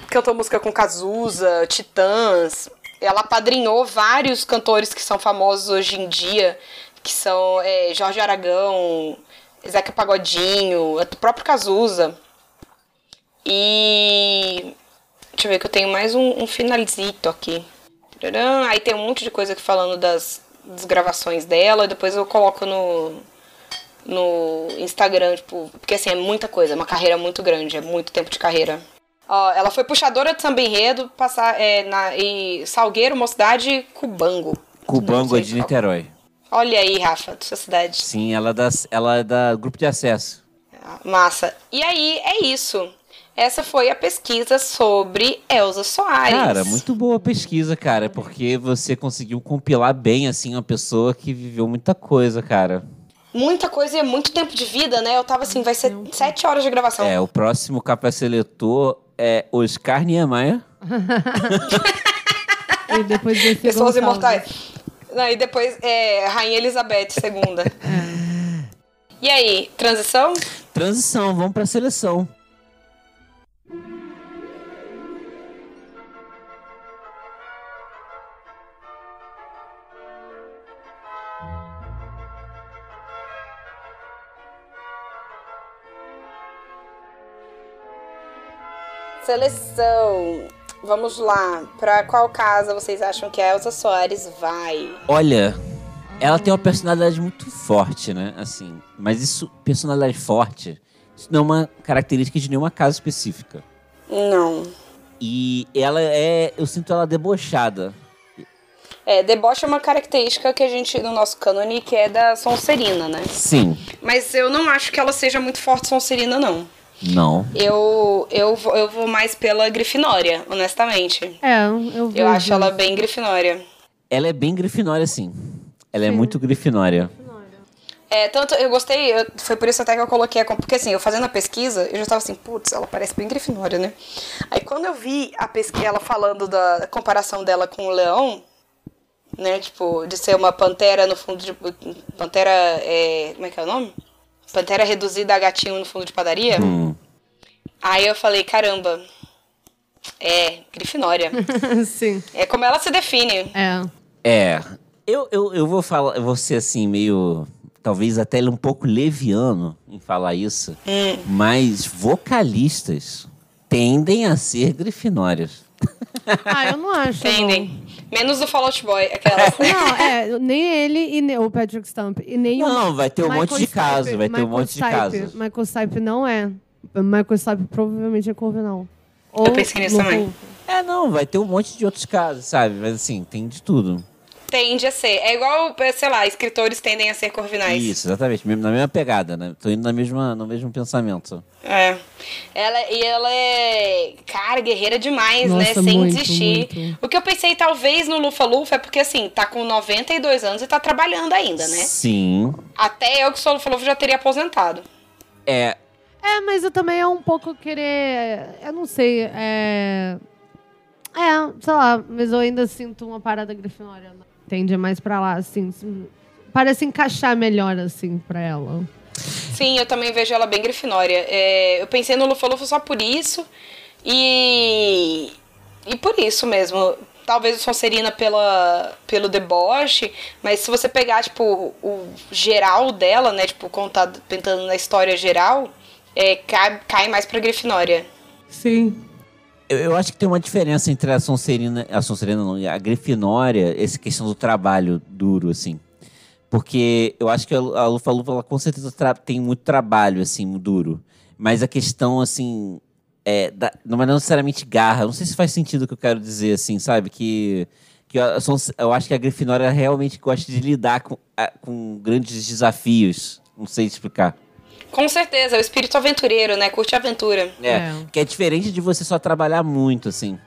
Cantou música com Cazuza, Titãs. Ela padrinhou vários cantores que são famosos hoje em dia, que são é, Jorge Aragão, Zeca Pagodinho, o próprio Cazuza. E. Deixa eu ver que eu tenho mais um, um aqui. Aí tem um monte de coisa aqui falando das, das gravações dela, e depois eu coloco no, no Instagram, tipo, porque assim, é muita coisa, é uma carreira muito grande, é muito tempo de carreira. Ó, ela foi puxadora de samba enredo, passar, é, na, e Salgueiro, Mocidade, Cubango. Cubango é de. Niterói. Olha aí, Rafa, da sua cidade. Sim, ela é, da, ela é da grupo de acesso. Massa. E aí, é isso. Essa foi a pesquisa sobre Elza Soares. Cara, muito boa a pesquisa, cara, porque você conseguiu compilar bem, assim, uma pessoa que viveu muita coisa, cara. Muita coisa e é muito tempo de vida, né? Eu tava assim, vai ser sete horas de gravação. É, o próximo capa seletor é Oscar Niemeyer. [LAUGHS] E depois desse Pessoas Gonçalves. imortais. Não, e depois é Rainha Elizabeth II. [LAUGHS] E aí, transição? Transição, vamos pra seleção. Seleção. Vamos lá. Pra qual casa vocês acham que a Elsa Soares vai? Olha, ela tem uma personalidade muito forte, né? Assim, mas isso, personalidade forte, isso não é uma característica de nenhuma casa específica. Não. E ela é, eu sinto ela debochada. É, deboche é uma característica que a gente, no nosso cânone, que é da Sonserina, né? Sim, Mas eu não acho que ela seja muito forte Sonserina, não. Não. Eu, eu, vou- eu vou mais pela Grifinória, honestamente. É, eu. Eu acho ela bem Grifinória. Ela é bem grifinória, sim. Ela é muito grifinória. É, tanto eu gostei, eu- foi por isso até que eu coloquei a. Porque assim, eu fazendo a pesquisa, eu já tava assim, putz, ela parece bem Grifinória, né? Aí quando eu vi a pesquisa, ela falando da comparação dela com o leão, né? Tipo, de ser uma pantera no fundo de. Pantera. É, como é que é o nome? Pantera reduzida a gatinho no fundo de padaria. Hum. Aí eu falei, caramba. É, Grifinória. [LAUGHS] Sim. é como ela se define. É. É, eu, eu, eu vou falar, eu vou ser assim, meio. Talvez até um pouco leviano em falar isso. Mas vocalistas tendem a ser grifinórias. [LAUGHS] Ah, eu não acho. não. Entendem? Menos do Fall Out Boy, aquelas. [LAUGHS] Não, é, nem ele e nem o Patrick Stump. E nem o Não, vai ter um Michael monte de casos, vai ter um Michael monte de Stipe. casos. Michael Stipe não é. Michael Stipe provavelmente é corvinal. Ou Eu pensei nisso também. É, não, vai ter um monte de outros casos, sabe? Mas assim, tem de tudo. Tende a ser. É igual, sei lá, escritores tendem a ser corvinais. Isso, exatamente. Na mesma pegada, né? Tô indo na mesma, no mesmo pensamento. É. Ela, e ela é, cara, guerreira demais, né? Nossa, Sem muito, desistir. muito. O que eu pensei, talvez, no Lufa Lufa é porque, assim, tá com 92 anos e tá trabalhando ainda, né? Sim. Até eu que sou Lufa Lufa já teria aposentado. É, É, mas eu também é um pouco querer. Eu não sei. É. É, sei lá, mas eu ainda sinto uma parada grifinória. né? Tende mais pra lá, assim. Parece encaixar melhor, assim, pra ela. Sim, eu também vejo ela bem grifinória. É, eu pensei no Lufa Lufa só por isso. E. E por isso mesmo. Talvez o Sonserina pela, pelo deboche, mas se você pegar, tipo, o geral dela, né? Tipo, contado, pensando na história geral, é, cai, cai mais pra Grifinória. Sim. eu, eu acho que tem uma diferença entre a Sonserina, a Sonserina não, e a Grifinória, essa questão do trabalho duro, assim. Porque eu acho que a, Lufa Lufa, ela com certeza tem muito trabalho, assim, duro. Mas a questão, assim, é, da- não é necessariamente garra. Não sei se faz sentido o que eu quero dizer, assim, sabe? Que, que a Sons- eu acho que a Grifinória realmente gosta de lidar com, a- com grandes desafios. Não sei explicar. Com certeza, é o espírito aventureiro, né? Curte a aventura. É, É. que é diferente de você só trabalhar muito, assim.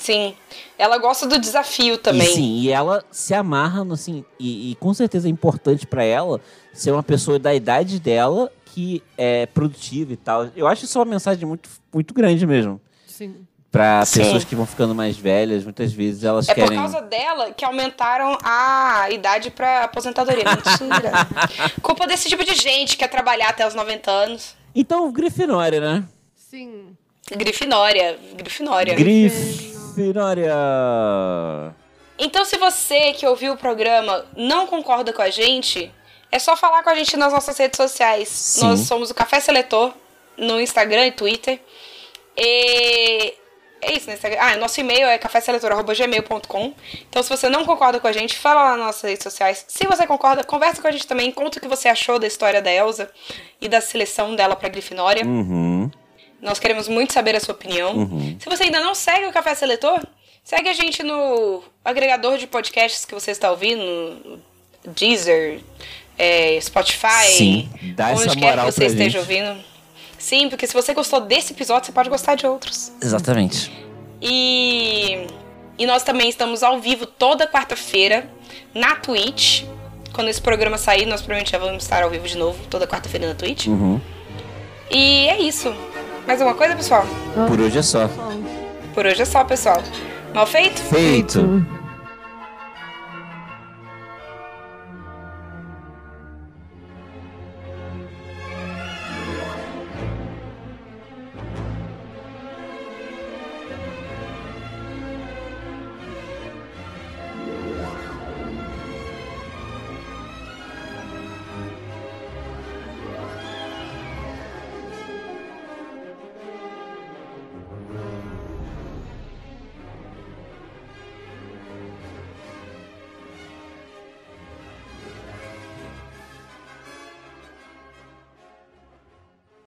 Sim. Ela gosta do desafio também. E sim, e ela se amarra, no, assim, e, e com certeza é importante pra ela ser uma pessoa da idade dela que é produtiva e tal. Eu acho isso uma mensagem muito, muito grande mesem Sim. Pra Sim. pessoas que vão ficando mais velhas, muitas vezes elas É querem. por causa dela que aumentaram a idade pra aposentadoria. Mentira. [LAUGHS] Culpa desse tipo de gente que quer trabalhar até os 90 anos. Então, Grifinória, né? Sim. Grifinória. Grifinória. Grifinória! Então, se você que ouviu o programa não concorda com a gente, é só falar com a gente nas nossas redes sociais. Sim. Nós somos o Café Seletor no Instagram e Twitter. E é isso, Instagram. Ah, nosso e-mail é caféseletor.gmail.com. Então, se você não concorda com a gente, fala lá nas nossas redes sociais. Se você concorda, conversa com a gente também. Conta o que você achou da história da Elsa e da seleção dela pra Grifinória. Uhum. Nós queremos muito saber a sua opinião. Uhum. Se você ainda não segue o Café Seletor, segue a gente no agregador de podcasts que você está ouvindo, Deezer, é, Spotify, Sim, dá onde essa quer que moral você esteja gente. ouvindo. Sim, porque se você gostou desse episódio, você pode gostar de outros. Exatamente. E, e nós também estamos ao vivo toda quarta-feira na Twitch. Quando esse programa sair, nós provavelmente já vamos estar ao vivo de novo, toda quarta-feira na Twitch. Uhum. E é isso. Mais alguma coisa, pessoal? Por hoje é só. Por hoje é só, pessoal. Mal feito? Feito. Feito.